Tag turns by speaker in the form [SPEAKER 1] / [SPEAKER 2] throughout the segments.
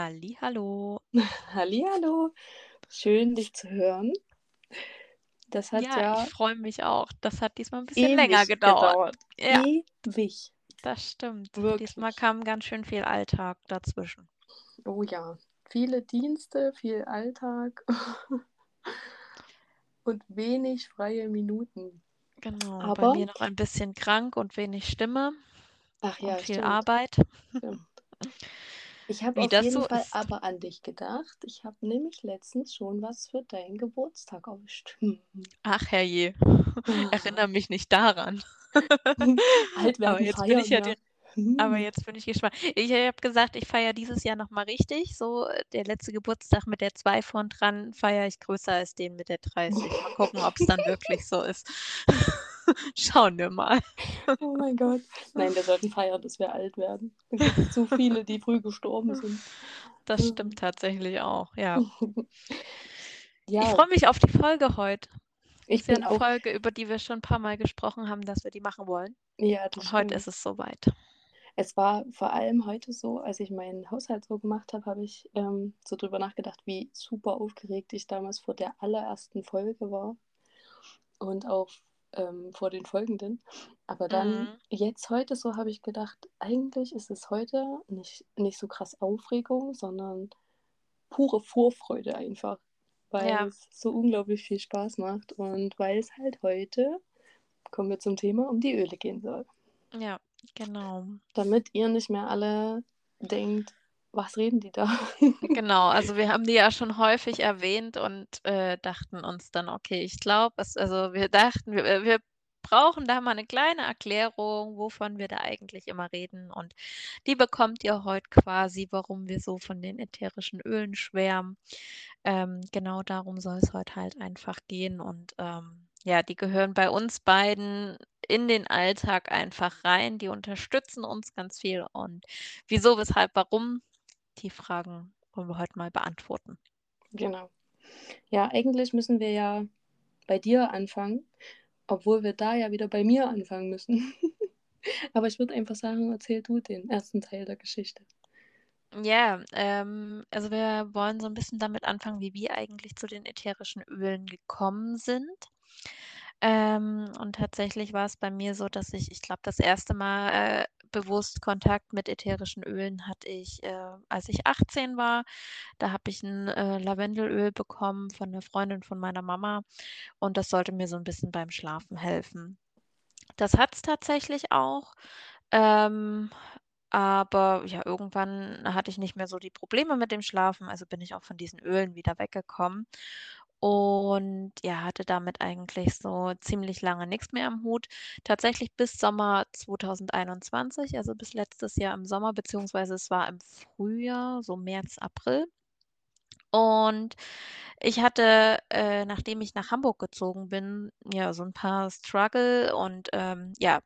[SPEAKER 1] Hallihallo.
[SPEAKER 2] Hallihallo. Schön, dich zu hören. Das hat
[SPEAKER 1] Ja,
[SPEAKER 2] ja
[SPEAKER 1] ich freue mich auch. Das hat diesmal ein bisschen länger gedauert.
[SPEAKER 2] gedauert.
[SPEAKER 1] Ja,
[SPEAKER 2] Ewig.
[SPEAKER 1] das stimmt. Diesmal
[SPEAKER 2] Wirklich.
[SPEAKER 1] kam ganz schön viel Alltag dazwischen.
[SPEAKER 2] Oh ja. Viele Dienste, viel Alltag und wenig freie Minuten.
[SPEAKER 1] Genau, bei
[SPEAKER 2] Aber,
[SPEAKER 1] mir noch ein bisschen krank und wenig Stimme
[SPEAKER 2] ach
[SPEAKER 1] und
[SPEAKER 2] ja,
[SPEAKER 1] viel
[SPEAKER 2] stimmt.
[SPEAKER 1] Arbeit,
[SPEAKER 2] stimmt. Ich habe auf jeden
[SPEAKER 1] so
[SPEAKER 2] Fall
[SPEAKER 1] ist.
[SPEAKER 2] aber an dich gedacht. Ich habe nämlich letztens schon was für deinen Geburtstag aufgestimmt.
[SPEAKER 1] Ach herrje, erinnere mich nicht daran.
[SPEAKER 2] Alt
[SPEAKER 1] Aber jetzt bin ich ja dir aber jetzt bin ich gespannt. Ich habe gesagt, ich feiere dieses Jahr noch mal richtig. So, der letzte Geburtstag mit der 2 vorn dran feiere ich größer als den mit der 30. Mal gucken, ob's dann wirklich so ist. Schauen wir mal.
[SPEAKER 2] Oh mein Gott. Nein, wir sollten feiern, dass wir alt werden. Es gibt zu viele, die früh gestorben sind.
[SPEAKER 1] Das stimmt tatsächlich auch, ja. Ich
[SPEAKER 2] Ja,
[SPEAKER 1] freue mich auf die Folge heute.
[SPEAKER 2] ich
[SPEAKER 1] Ist ja
[SPEAKER 2] bin
[SPEAKER 1] eine. Folge, über die wir schon ein paar Mal gesprochen haben, dass wir die machen wollen.
[SPEAKER 2] Ja, das
[SPEAKER 1] Und heute ist es soweit.
[SPEAKER 2] Es war vor allem heute so, als ich meinen Haushalt so gemacht habe, habe ich ähm, so drüber nachgedacht, wie super aufgeregt ich damals vor der allerersten Folge war und auch ähm, vor den folgenden. Aber dann,
[SPEAKER 1] Mhm.
[SPEAKER 2] jetzt heute so, habe ich gedacht, eigentlich ist es heute nicht, nicht so krass Aufregung, sondern pure Vorfreude einfach, weil
[SPEAKER 1] Ja.
[SPEAKER 2] es so unglaublich viel Spaß macht und weil es halt heute, kommen wir zum Thema, um die Öle gehen soll.
[SPEAKER 1] Ja, genau.
[SPEAKER 2] Damit ihr nicht mehr alle denkt, was reden die da?
[SPEAKER 1] Genau, also wir haben die ja schon häufig erwähnt und äh, dachten uns dann, okay, ich glaube, also wir dachten, wir, äh, wir brauchen da mal eine kleine Erklärung, wovon wir da eigentlich immer reden. Und die bekommt ihr heute quasi, warum wir so von den ätherischen Ölen schwärmen. Ähm, genau darum soll es heute halt einfach gehen. Und ähm, ja, die gehören bei uns beiden in den Alltag einfach rein. Die unterstützen uns ganz viel. Und wieso, weshalb, warum, die Fragen wollen wir heute mal beantworten.
[SPEAKER 2] Genau. Ja, eigentlich müssen wir ja bei dir anfangen, obwohl wir da ja wieder bei mir anfangen müssen. Aber ich würde einfach sagen, erzähl du den ersten Teil der Geschichte.
[SPEAKER 1] Ja, ähm, also wir wollen so ein bisschen damit anfangen, wie wir eigentlich zu den ätherischen Ölen gekommen sind. Ähm, und tatsächlich war es bei mir so, dass ich ich glaube, das erste Mal, äh, bewusst Kontakt mit ätherischen Ölen hatte ich, äh, als ich 18 war. Da habe ich 'n, äh, Lavendelöl bekommen von 'ner Freundin von meiner Mama und das sollte mir so 'n bisschen beim Schlafen helfen. Das hat's tatsächlich auch, ähm, aber ja, irgendwann hatte ich nicht mehr so die Probleme mit dem Schlafen, also bin ich auch von diesen Ölen wieder weggekommen und ja, hatte damit eigentlich so ziemlich lange nix mehr am Hut. Tatsächlich bis Sommer 2021, also bis letztes Jahr im Sommer, beziehungsweise es war im Frühjahr, so März, April. Und ich hatte, äh, nachdem ich nach Hamburg gezogen bin, ja, so 'n paar Struggle und, ähm, ja,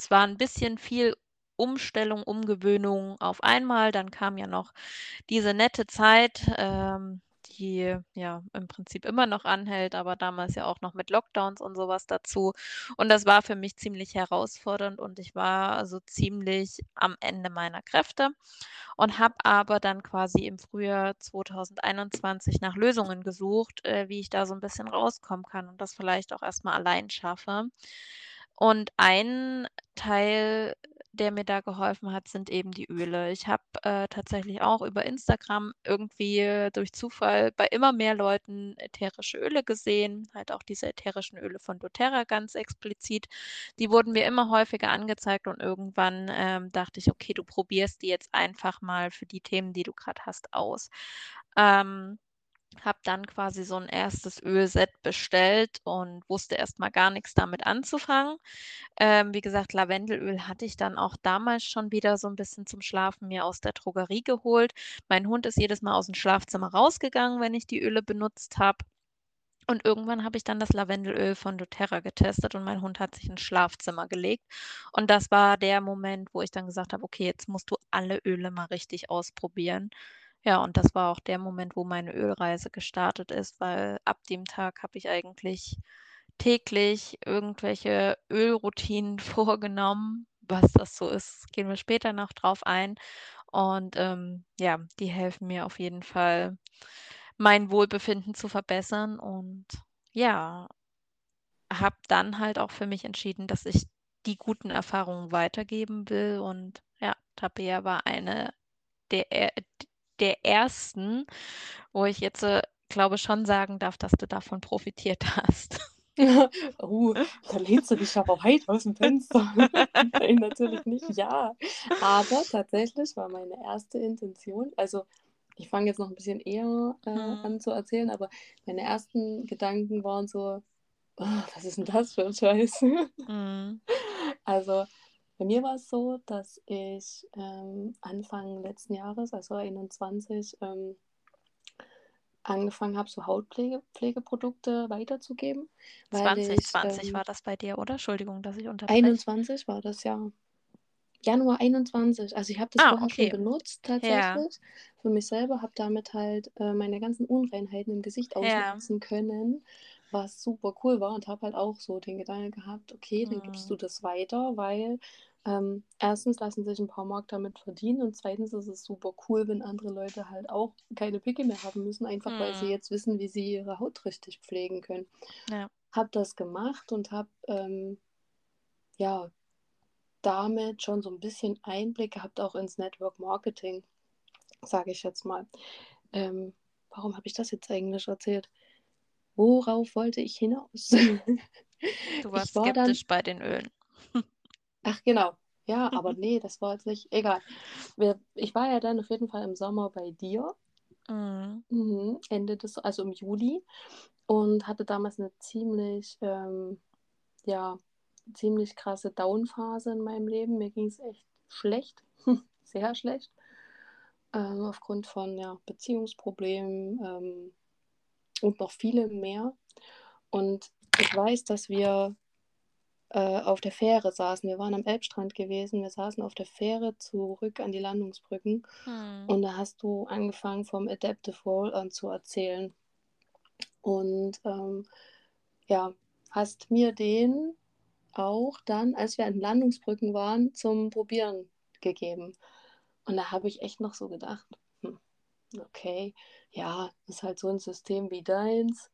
[SPEAKER 1] es war 'n bisschen viel Umstellung, Umgewöhnung auf einmal. Dann kam ja noch diese nette Zeit, ähm, die ja im Prinzip immer noch anhält, aber damals ja auch noch mit Lockdowns und so was dazu. Und das war für mich ziemlich herausfordernd und ich war so ziemlich am Ende meiner Kräfte und habe aber dann quasi im Frühjahr 2021 nach Lösungen gesucht, äh, wie ich da so 'n bisschen rauskommen kann und das vielleicht auch erst mal allein schaffe. Und ein Teil, der mir da geholfen hat, sind eben die Öle. Ich habe, äh, tatsächlich auch über Instagram irgendwie durch Zufall bei immer mehr Leuten ätherische Öle gesehen, halt auch diese ätherischen Öle von doTERRA ganz explizit. Die wurden mir immer häufiger angezeigt und irgendwann, ähm, dachte ich: „Okay, du probierst die jetzt einfach mal für die Themen, die du grad hast, aus.“ Ähm, habe dann quasi so 'n erstes Ölset bestellt und wusste erst mal gar nix damit anzufangen. Ähm, wie gesagt, Lavendelöl hatte ich dann auch damals schon wieder so 'n bisschen zum Schlafen mir aus der Drogerie geholt. Mein Hund ist jedes Mal aus'm Schlafzimmer rausgegangen, wenn ich die Öle benutzt habe. Und irgendwann habe ich dann das Lavendelöl von doTERRA getestet und mein Hund hat sich ins Schlafzimmer gelegt. Und das war der Moment, wo ich dann gesagt habe: „Okay, jetzt musst du alle Öle mal richtig ausprobieren.“ Ja, und das war auch der Moment, wo meine Ölreise gestartet ist, weil ab dem Tag habe ich eigentlich täglich irgendwelche Ölroutinen vorgenommen. Was das so ist, gehen wir später noch drauf ein. Und, ähm, ja, die helfen mir auf jeden Fall, mein Wohlbefinden zu verbessern und ja, habe dann halt auch für mich entschieden, dass ich die guten Erfahrungen weitergeben will und ja, Tabea war eine der er der ersten, wo ich jetzt, äh, glaube schon sagen darf, dass du davon profitiert hast.
[SPEAKER 2] Oh, da lehnst du dich aber weit aus'm Fenster. Nein, natürlich nicht, ja. Aber tatsächlich war meine erste Intention also, ich fange jetzt noch 'n bisschen eher, äh,
[SPEAKER 1] Mhm.
[SPEAKER 2] an zu erzählen, aber meine ersten Gedanken waren so: „Oh, was ist 'n das für 'n Scheiß?“
[SPEAKER 1] Mhm.
[SPEAKER 2] Also, bei mir war's so, dass ich, ähm, Anfang letzten Jahres, also 21, ähm angefangen habe, so Hautpflege Pflegeprodukte weiterzugeben, weil ich,
[SPEAKER 1] 2020
[SPEAKER 2] ähm
[SPEAKER 1] war das bei dir, oder? Entschuldigung, dass ich unterbreche.
[SPEAKER 2] 21 war das, ja. Januar 21. Also, ich habe das
[SPEAKER 1] Ah,
[SPEAKER 2] vorher schon
[SPEAKER 1] okay.
[SPEAKER 2] benutzt
[SPEAKER 1] Ja.
[SPEAKER 2] tatsächlich für mich selber, habe damit halt, äh, meine ganzen Unreinheiten im Gesicht
[SPEAKER 1] Ja.
[SPEAKER 2] ausmerzen können, was super cool war und habe halt auch so den Gedanken gehabt: „Okay, dann gibst du
[SPEAKER 1] Mhm.
[SPEAKER 2] das weiter“, weil, ähm, 1. lassen sich 'n paar Mark damit verdienen und 2. ist es super cool, wenn andere Leute halt auch keine Pickel mehr haben müssen, einfach weil sie
[SPEAKER 1] Mhm.
[SPEAKER 2] jetzt wissen, wie sie ihre Haut richtig pflegen können.
[SPEAKER 1] Ja.
[SPEAKER 2] Habe das gemacht und habe, ähm, ja, damit schon so 'n bisschen Einblick gehabt auch ins Network Marketing, sage ich jetzt mal. Ähm, warum habe ich das jetzt eigentlich erzählt? Worauf wollte ich hinaus?
[SPEAKER 1] Du warst
[SPEAKER 2] war dann
[SPEAKER 1] skeptisch bei den Ölen.
[SPEAKER 2] Ach genau. Ja, aber ne, das war jetzt nicht egal. Wir ich war ja dann auf jeden Fall im Sommer bei dir.
[SPEAKER 1] Mhm.
[SPEAKER 2] Mhm, Ende des also im Juli und hatte damals 'ne ziemlich, ähm, ja, ziemlich krasse Down-Phase in meinem Leben. Mir ging's echt schlecht, sehr schlecht, ähm, aufgrund von, ja, Beziehungsproblemen, ähm, und noch vielem mehr. Und ich weiß, dass wir, äh, auf der Fähre saßen. Wir waren am Elbstrand gewesen. Wir saßen auf der Fähre zurück an die Landungsbrücken
[SPEAKER 1] Mhm.
[SPEAKER 2] und da hast du angefangen, vom Adaptive Roll-On zu erzählen. Und, ähm, ja, hast mir den auch dann, als wir an Landungsbrücken waren, zum Probieren gegeben. Und da habe ich echt noch so gedacht: „Hm, okay, ja, ist halt so 'n System wie deins,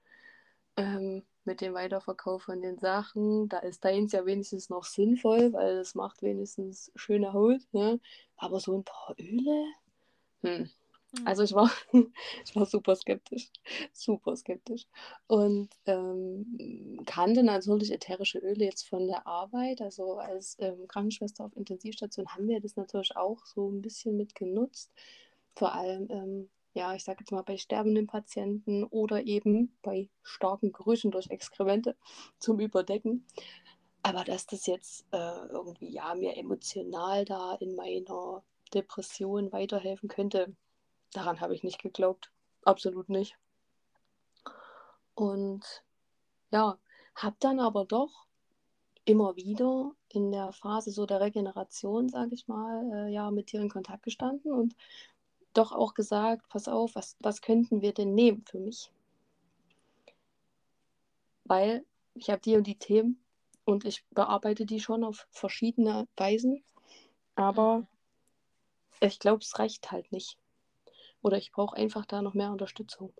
[SPEAKER 2] ähm, mit dem Weiterverkauf von den Sachen. Da ist deins ja wenigstens noch sinnvoll, weil es macht wenigstens schöne Haut, ne? Aber so 'n paar Öle? Hm.“ Also, ich war ich war super skeptisch, super skeptisch und, ähm, kannte natürlich ätherische Öle jetzt von der Arbeit. Also, als, ähm, Krankenschwester auf Intensivstation haben wir das natürlich auch so 'n bisschen mit genutzt. Vor allem, ähm, ja, ich sage jetzt mal, bei sterbenden Patienten oder eben bei starken Gerüchen durch Exkremente zum Überdecken. Aber dass das jetzt, äh, irgendwie, ja, mir emotional da in meiner Depression weiterhelfen könnte, daran habe ich nicht geglaubt, absolut nicht. Und ja, habe dann aber doch immer wieder in der Phase so der Regeneration, sage ich mal, äh, ja, mit dir in Kontakt gestanden und doch auch gesagt: „Pass auf, was was könnten wir denn nehmen für mich?“ Weil ich habe die und die Themen und ich bearbeite die schon auf verschiedene Weisen, aber ich glaube, es reicht halt nicht. Oder ich brauche einfach da noch mehr Unterstützung.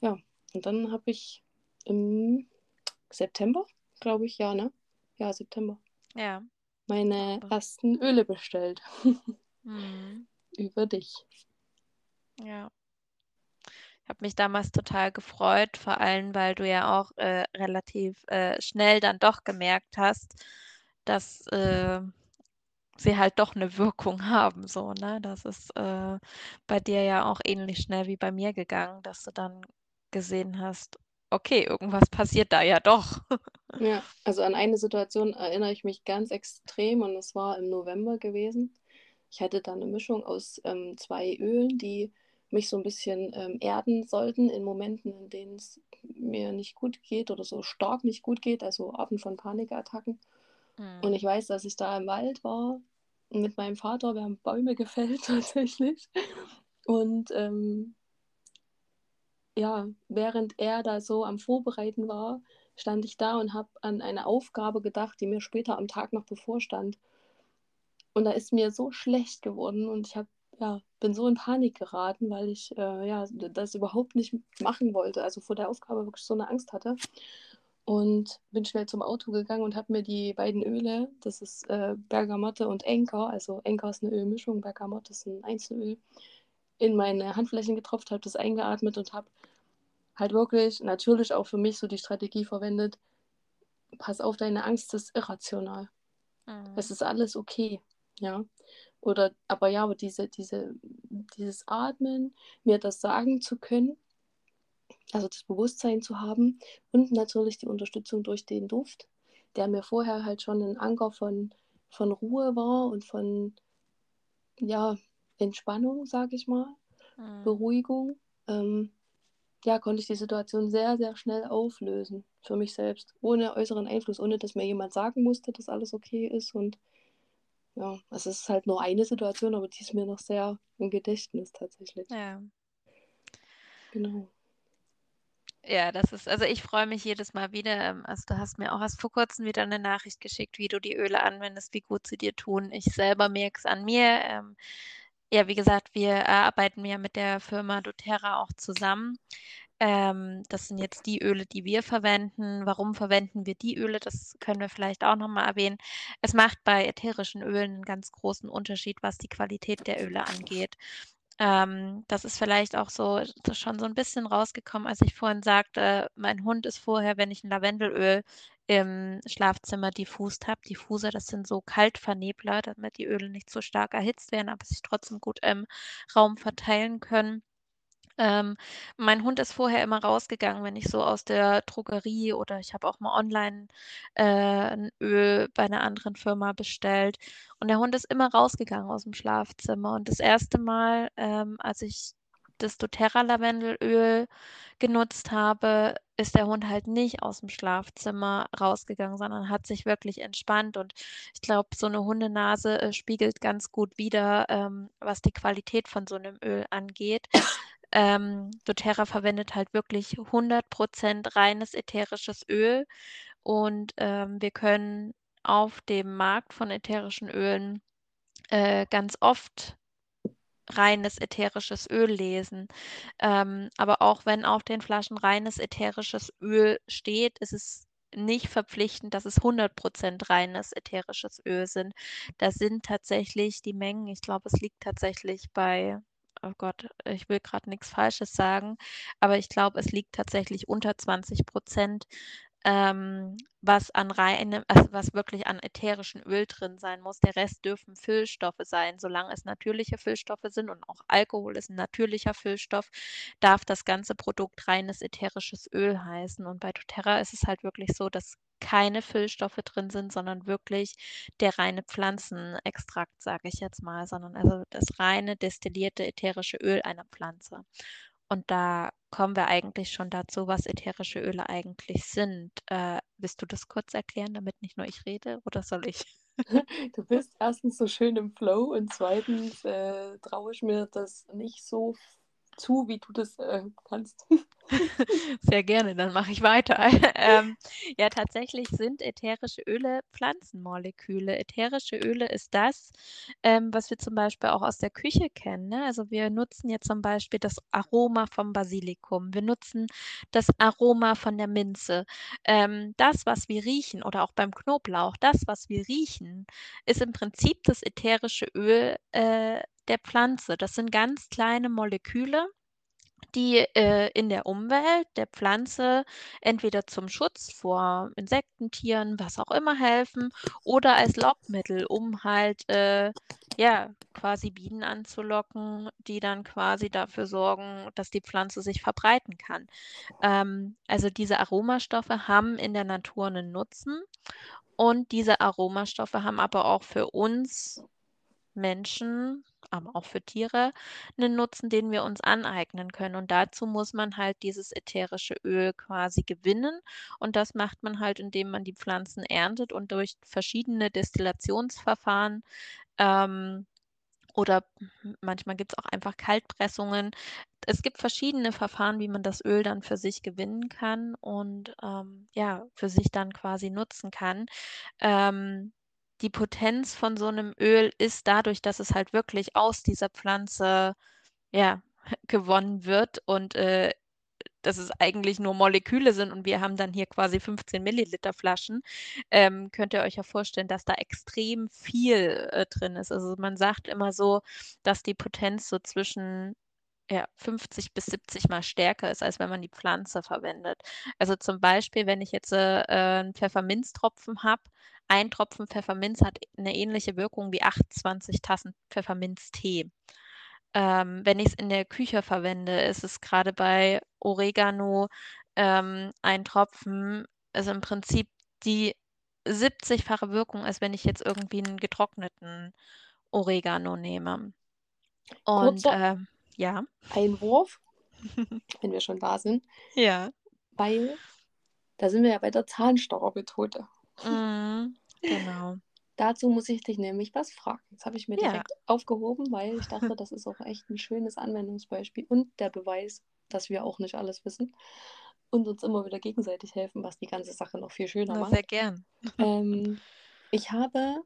[SPEAKER 2] Ja, und dann habe ich im September, glaube ich, ja, ne? Ja, September
[SPEAKER 1] Ja,
[SPEAKER 2] meine ersten Öle bestellt.
[SPEAKER 1] Mhm.
[SPEAKER 2] Über dich.
[SPEAKER 1] Ja. Habe mich damals total gefreut, vor allem, weil du ja auch, äh, relativ, äh, schnell dann doch gemerkt hast, dass, äh, sie halt doch 'ne Wirkung haben so, ne? Das ist, äh, bei dir ja auch ähnlich schnell wie bei mir gegangen, dass du dann gesehen hast: „Okay, irgendwas passiert da ja doch.“
[SPEAKER 2] Ja, also an eine Situation erinnere ich mich ganz extrem und das war im November gewesen. Ich hatte da 'ne Mischung aus, ähm, 2 Ölen, die mich so 'n bisschen, ähm, erden sollten in Momenten, in denen es mir nicht gut geht oder so stark nicht gut geht, also Arten von Panikattacken. Und ich
[SPEAKER 1] Mhm.
[SPEAKER 2] weiß, dass ich da im Wald war mit meinem Vater. Wir haben Bäume gefällt tatsächlich und, ähm ja, während er da so am Vorbereiten war, stand ich da und habe an eine Aufgabe gedacht, die mir später am Tag noch bevorstand. Und da ist mir so schlecht geworden und ich habe ja, bin so in Panik geraten, weil ich äh, ja, das überhaupt nicht machen wollte. Also vor der Aufgabe wirklich so eine Angst hatte. Und bin schnell zum Auto gegangen und habe mir die beiden Öle, das ist äh, Bergamotte und Enker, also Enker ist eine Ölmischung, Bergamotte ist ein Einzelöl, in meine Handflächen getropft, habe das eingeatmet und habe halt wirklich natürlich auch für mich so die Strategie verwendet, pass auf, deine Angst ist irrational. Mhm. Es ist alles okay, ja. Oder, aber ja, aber diese, diese, dieses Atmen, mir das sagen zu können, also das Bewusstsein zu haben und natürlich die Unterstützung durch den Duft, der mir vorher halt schon ein Anker von, von Ruhe war und von ja, Entspannung, sage ich mal, mhm. Beruhigung. Ähm, ja, konnte ich die Situation sehr, sehr schnell auflösen für mich selbst, ohne äußeren Einfluss, ohne dass mir jemand sagen musste, dass alles okay ist. Und ja, es ist halt nur eine Situation, aber die ist mir noch sehr im Gedächtnis tatsächlich.
[SPEAKER 1] Ja.
[SPEAKER 2] Genau.
[SPEAKER 1] Ja, das ist, also ich freue mich jedes Mal wieder. Ähm, also du hast mir auch erst vor kurzem wieder eine Nachricht geschickt, wie du die Öle anwendest, wie gut sie dir tun. Ich selber merke es an mir. Ähm, ja, wie gesagt, wir arbeiten ja mit der Firma doTERRA auch zusammen. Ähm, das sind jetzt die Öle, die wir verwenden. Warum verwenden wir die Öle? Das können wir vielleicht auch nochmal erwähnen. Es macht bei ätherischen Ölen einen ganz großen Unterschied, was die Qualität der Öle angeht. Ähm, das ist vielleicht auch so schon so ein bisschen rausgekommen, als ich vorhin sagte, mein Hund ist vorher, wenn ich ein Lavendelöl im Schlafzimmer diffust habe. Diffuser, das sind so Kaltvernebler, damit die Öle nicht so stark erhitzt werden, aber sich trotzdem gut im Raum verteilen können. Ähm, mein Hund ist vorher immer rausgegangen, wenn ich so aus der Drogerie oder ich habe auch mal online äh, ein Öl bei einer anderen Firma bestellt. Und der Hund ist immer rausgegangen aus dem Schlafzimmer. Und das erste Mal, ähm, als ich das doTERRA Lavendelöl genutzt habe, ist der Hund halt nicht aus dem Schlafzimmer rausgegangen, sondern hat sich wirklich entspannt. Und ich glaube, so eine Hundenase äh, spiegelt ganz gut wider, ähm, was die Qualität von so einem Öl angeht. Ähm, doTERRA verwendet halt wirklich 100% reines ätherisches Öl und ähm, wir können auf dem Markt von ätherischen Ölen äh, ganz oft reines ätherisches Öl lesen. Ähm, aber auch wenn auf den Flaschen reines ätherisches Öl steht, ist es nicht verpflichtend, dass es 100% reines ätherisches Öl sind. Da sind tatsächlich die Mengen, ich glaube, es liegt tatsächlich bei oh Gott, ich will gerade nichts Falsches sagen, aber ich glaube, es liegt tatsächlich unter 20 Prozent, ähm, was an reinem, also was wirklich an ätherischen Öl drin sein muss. Der Rest dürfen Füllstoffe sein. Solange es natürliche Füllstoffe sind und auch Alkohol ist ein natürlicher Füllstoff, darf das ganze Produkt reines ätherisches Öl heißen. Und bei doTERRA ist es halt wirklich so, dass keine Füllstoffe drin sind, sondern wirklich der reine Pflanzenextrakt, sage ich jetzt mal, sondern also das reine destillierte ätherische Öl einer Pflanze. Und da kommen wir eigentlich schon dazu, was ätherische Öle eigentlich sind. Äh, willst du das kurz erklären, damit nicht nur ich rede, oder soll ich?
[SPEAKER 2] Du bist erstens so schön im Flow und zweitens äh, traue ich mir das nicht so zu, wie du das äh, kannst.
[SPEAKER 1] Sehr gerne, dann mache ich weiter. ähm, ja, tatsächlich sind ätherische Öle Pflanzenmoleküle. Ätherische Öle ist das, ähm, was wir zum Beispiel auch aus der Küche kennen. Ne? Also wir nutzen jetzt zum Beispiel das Aroma vom Basilikum. Wir nutzen das Aroma von der Minze. Ähm, das, was wir riechen, oder auch beim Knoblauch, das, was wir riechen, ist im Prinzip das ätherische Öl äh, der Pflanze. Das sind ganz kleine Moleküle, die äh, in der Umwelt der Pflanze entweder zum Schutz vor Insekten, Tieren, was auch immer helfen oder als Lockmittel, um halt äh, ja quasi Bienen anzulocken, die dann quasi dafür sorgen, dass die Pflanze sich verbreiten kann. Ähm, also diese Aromastoffe haben in der Natur einen Nutzen und diese Aromastoffe haben aber auch für uns Menschen, aber auch für Tiere, einen Nutzen, den wir uns aneignen können. Und dazu muss man halt dieses ätherische Öl quasi gewinnen. Und das macht man halt, indem man die Pflanzen erntet und durch verschiedene Destillationsverfahren ähm, oder manchmal gibt es auch einfach Kaltpressungen. Es gibt verschiedene Verfahren, wie man das Öl dann für sich gewinnen kann und ähm, ja, für sich dann quasi nutzen kann. Ähm, die Potenz von so 'nem Öl ist dadurch, dass es halt wirklich aus dieser Pflanze, ja, gewonnen wird und, äh, dass es eigentlich nur Moleküle sind und wir haben dann hier quasi 15 Milliliter Flaschen, ähm, könnt ihr euch ja vorstellen, dass da extrem viel, äh, drin ist. Also, man sagt immer so, dass die Potenz so zwischen, ja, 50 bis 70 mal stärker ist, als wenn man die Pflanze verwendet. Also, zum Beispiel, wenn ich jetzt, äh, äh, 'n Pfefferminztropfen habe, ein Tropfen Pfefferminz hat 'ne ähnliche Wirkung wie 28 Tassen Pfefferminztee. Ähm, wenn ich's in der Küche verwende, ist es grade bei Oregano, ähm, ein Tropfen ist im Prinzip die 70-fache Wirkung, als wenn ich jetzt irgendwie 'n getrockneten Oregano nehme. Und,
[SPEAKER 2] Kurzer
[SPEAKER 1] ähm ja?
[SPEAKER 2] Einwurf, wenn wir schon da sind.
[SPEAKER 1] Ja.
[SPEAKER 2] Weil da sind wir ja bei der Zahnstochermethode.
[SPEAKER 1] Mhm, genau.
[SPEAKER 2] Dazu muss ich dich nämlich was fragen. Das habe ich mir
[SPEAKER 1] Ja.
[SPEAKER 2] direkt aufgehoben, weil ich dachte, das ist auch echt 'n schönes Anwendungsbeispiel und der Beweis, dass wir auch nicht alles wissen und uns immer wieder gegenseitig helfen, was die ganze Sache noch viel schöner
[SPEAKER 1] Na,
[SPEAKER 2] macht.
[SPEAKER 1] sehr gern.
[SPEAKER 2] Ähm, ich habe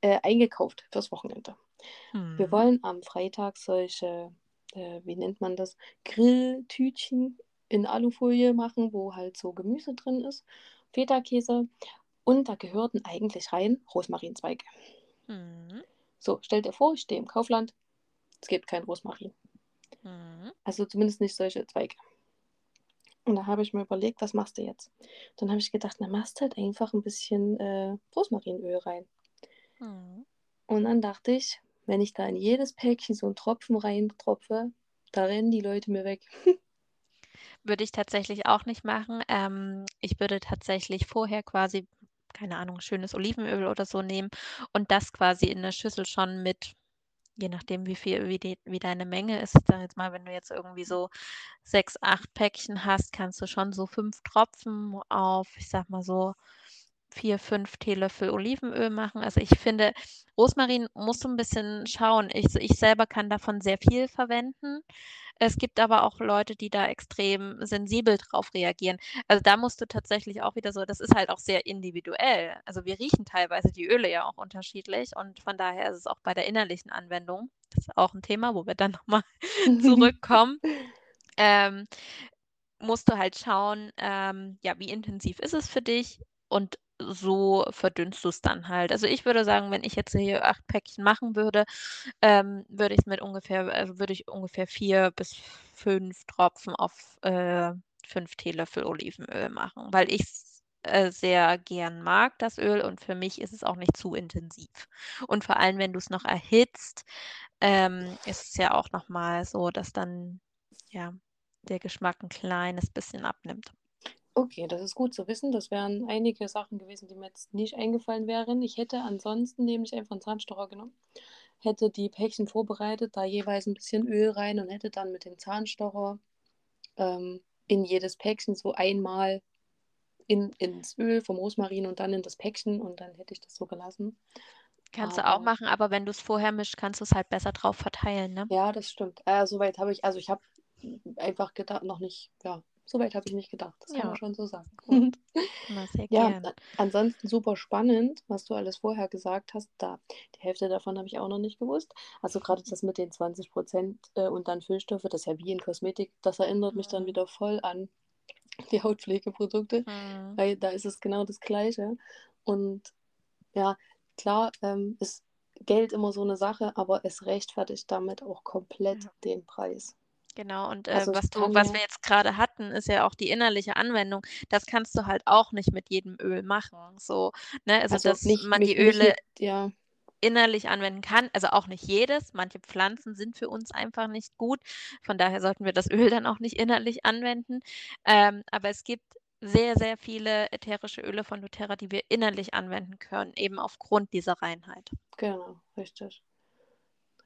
[SPEAKER 2] äh, eingekauft fürs Wochenende. Wir
[SPEAKER 1] Mhm.
[SPEAKER 2] wollen am Freitag solche, äh, wie nennt man das, Grilltütchen in Alufolie machen, wo halt so Gemüse drin ist, Feta-Käse und da gehörten eigentlich rein Rosmarinzweige.
[SPEAKER 1] Mhm.
[SPEAKER 2] So, stell dir vor, ich stehe im Kaufland, es gibt kein Rosmarin.
[SPEAKER 1] Mhm.
[SPEAKER 2] Also, zumindest nicht solche Zweige. Und da habe ich mir überlegt: „Was machst du jetzt?“ Dann habe ich gedacht: „Na, machst halt einfach 'n bisschen, äh, Rosmarinöl rein.“
[SPEAKER 1] Mhm.
[SPEAKER 2] Und dann dachte ich: „Wenn ich da in jedes Päckchen so 'n Tropfen reintropfe, da rennen die Leute mir weg.“
[SPEAKER 1] Würde ich tatsächlich auch nicht machen. Ähm, ich würde tatsächlich vorher quasi, keine Ahnung, schönes Olivenöl oder so nehmen und das quasi in 'ne Schüssel schon mit je nachdem, wie viel wie die wie deine Menge ist. Sage jetzt mal, wenn du jetzt irgendwie so 6, 8 Päckchen hast, kannst du schon so 5 Tropfen auf, ich sage mal so 4, 5 Teelöffel Olivenöl machen. Also, ich finde, Rosmarin musst du 'n bisschen schauen. Ich ich selber kann davon sehr viel verwenden. Es gibt aber auch Leute, die da extrem sensibel drauf reagieren. Also, da musst du tatsächlich auch wieder so das ist halt auch sehr individuell. Also, wir riechen teilweise die Öle ja auch unterschiedlich und von daher ist es auch bei der innerlichen Anwendung das ist auch 'n Thema, wo wir dann noch mal zurückkommen. Ähm, musst du halt schauen, ähm, ja, wie intensiv ist es für dich und so verdünnst du's dann halt. Also, ich würde sagen, wenn ich jetzt hier 8 Päckchen machen würde, ähm, würde ich's mit ungefähr also, würde ich ungefähr 4 bis 5 Tropfen auf, äh, 5 Teelöffel Olivenöl machen, weil ich's, äh, sehr gern mag, das Öl, und für mich ist es auch nicht zu intensiv. Und vor allem, wenn du's noch erhitzt, ähm, ist es ja auch noch mal so, dass dann, ja, der Geschmack 'n kleines bisschen abnimmt.
[SPEAKER 2] Okay, das ist gut zu wissen. Das wären einige Sachen gewesen, die mir jetzt nicht eingefallen wären. Ich hätte ansonsten nämlich einfach 'n Zahnstocher genommen, hätte die Päckchen vorbereitet, da jeweils 'n bisschen Öl rein und hätte dann mit dem Zahnstocher, ähm, in jedes Päckchen so einmal in ins Öl vom Rosmarin und dann in das Päckchen und dann hätte ich das so gelassen.
[SPEAKER 1] Kannst du auch
[SPEAKER 2] Aber
[SPEAKER 1] machen, aber wenn du's vorher mischst, kannst du's halt besser drauf verteilen, ne?
[SPEAKER 2] Ja, das stimmt. Äh, so weit habe ich also, ich habe einfach gedacht noch nicht ja, so weit habe ich nicht gedacht. Das kann man
[SPEAKER 1] Ja.
[SPEAKER 2] schon so sagen. Ja,
[SPEAKER 1] gern.
[SPEAKER 2] ansonsten super spannend, was du alles vorher gesagt hast. Da die Hälfte davon habe ich auch noch nicht gewusst. Also, grade das mit den 20 %, äh, und dann Füllstoffe, das ist ja wie in Kosmetik. Das erinnert mich dann
[SPEAKER 1] Mhm.
[SPEAKER 2] wieder voll an die Hautpflegeprodukte,
[SPEAKER 1] Mhm.
[SPEAKER 2] weil da ist es genau das Gleiche. Und ja, klar, ähm, ist Geld immer so 'ne Sache, aber es rechtfertigt damit auch komplett
[SPEAKER 1] Ja.
[SPEAKER 2] den Preis.
[SPEAKER 1] Genau und, äh,
[SPEAKER 2] Also,
[SPEAKER 1] was du was wir jetzt grade hatten, ist ja auch die innerliche Anwendung. Das kannst du halt auch nicht mit jedem Öl machen, so, ne? Also,
[SPEAKER 2] Also,
[SPEAKER 1] dass
[SPEAKER 2] nicht
[SPEAKER 1] man die
[SPEAKER 2] nicht
[SPEAKER 1] Öle
[SPEAKER 2] mit ja.
[SPEAKER 1] innerlich anwenden kann, also, auch nicht jedes. Manche Pflanzen sind für uns einfach nicht gut. Von daher sollten wir das Öl dann auch nicht innerlich anwenden. Ähm, aber es gibt sehr, sehr viele ätherische Öle von doTERRA, die wir innerlich anwenden können, eben aufgrund dieser Reinheit.
[SPEAKER 2] Genau, richtig.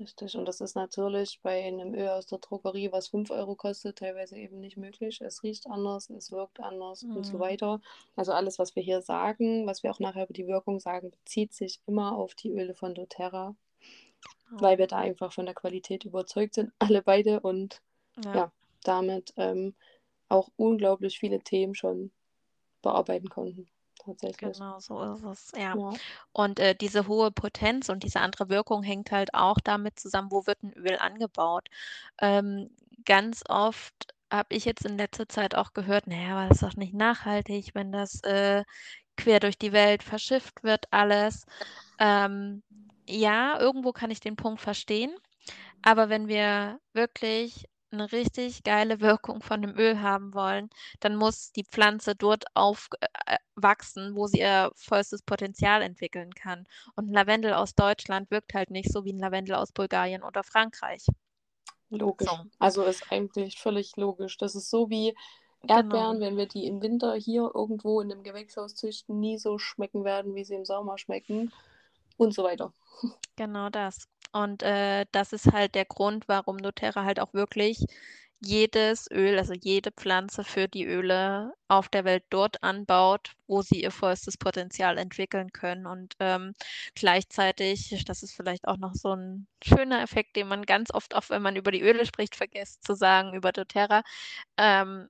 [SPEAKER 2] Richtig. Und das ist natürlich bei 'nem Öl aus der Drogerie, was 5 € kostet, teilweise eben nicht möglich. Es riecht anders, es wirkt anders und so
[SPEAKER 1] Mhm.
[SPEAKER 2] weiter. Also, alles, was wir hier sagen, was wir auch nachher über die Wirkung sagen, bezieht sich immer auf die Öle von doTERRA weil
[SPEAKER 1] Genau.
[SPEAKER 2] wir da einfach von der Qualität überzeugt sind, alle beide und
[SPEAKER 1] Ja.
[SPEAKER 2] ja, damit, ähm, auch unglaublich viele Themen schon bearbeiten konnten. Tatsächlich.
[SPEAKER 1] Genau, so ist es, ja.
[SPEAKER 2] Ja.
[SPEAKER 1] Und, äh, diese hohe Potenz und diese andere Wirkung hängt halt auch damit zusammen, wo wird 'n Öl angebaut? Ähm, ganz oft habe ich jetzt in letzter Zeit auch gehört: „Na ja, aber das ist doch nicht nachhaltig, wenn das, äh, quer durch die Welt verschifft wird alles.“ Ähm, ja, irgendwo kann ich den Punkt verstehen, aber wenn wir wirklich 'ne richtig geile Wirkung von dem Öl haben wollen, dann muss die Pflanze dort auf äh, äh, wo sie ihr vollstes Potenzial entwickeln kann. Und Lavendel aus Deutschland wirkt halt nicht so wie 'n Lavendel aus Bulgarien oder Frankreich.
[SPEAKER 2] Logisch.
[SPEAKER 1] So.
[SPEAKER 2] Also, ist eigentlich völlig logisch. Das ist so wie Erdbeeren,
[SPEAKER 1] Genau.
[SPEAKER 2] wenn wir die im Winter hier irgendwo in 'nem Gewächshaus züchten, nie so schmecken werden, wie sie im Sommer schmecken und so weiter.
[SPEAKER 1] Genau das. Und, äh, das ist halt der Grund, warum doTERRA halt auch wirklich jedes Öl, also jede Pflanze für die Öle auf der Welt dort anbaut, wo sie ihr vollstes Potenzial entwickeln können. Und, ähm, gleichzeitig das ist vielleicht auch noch so 'n schöner Effekt, den man ganz oft, auch wenn man über die Öle spricht, vergisst zu sagen über doTERRA, ähm,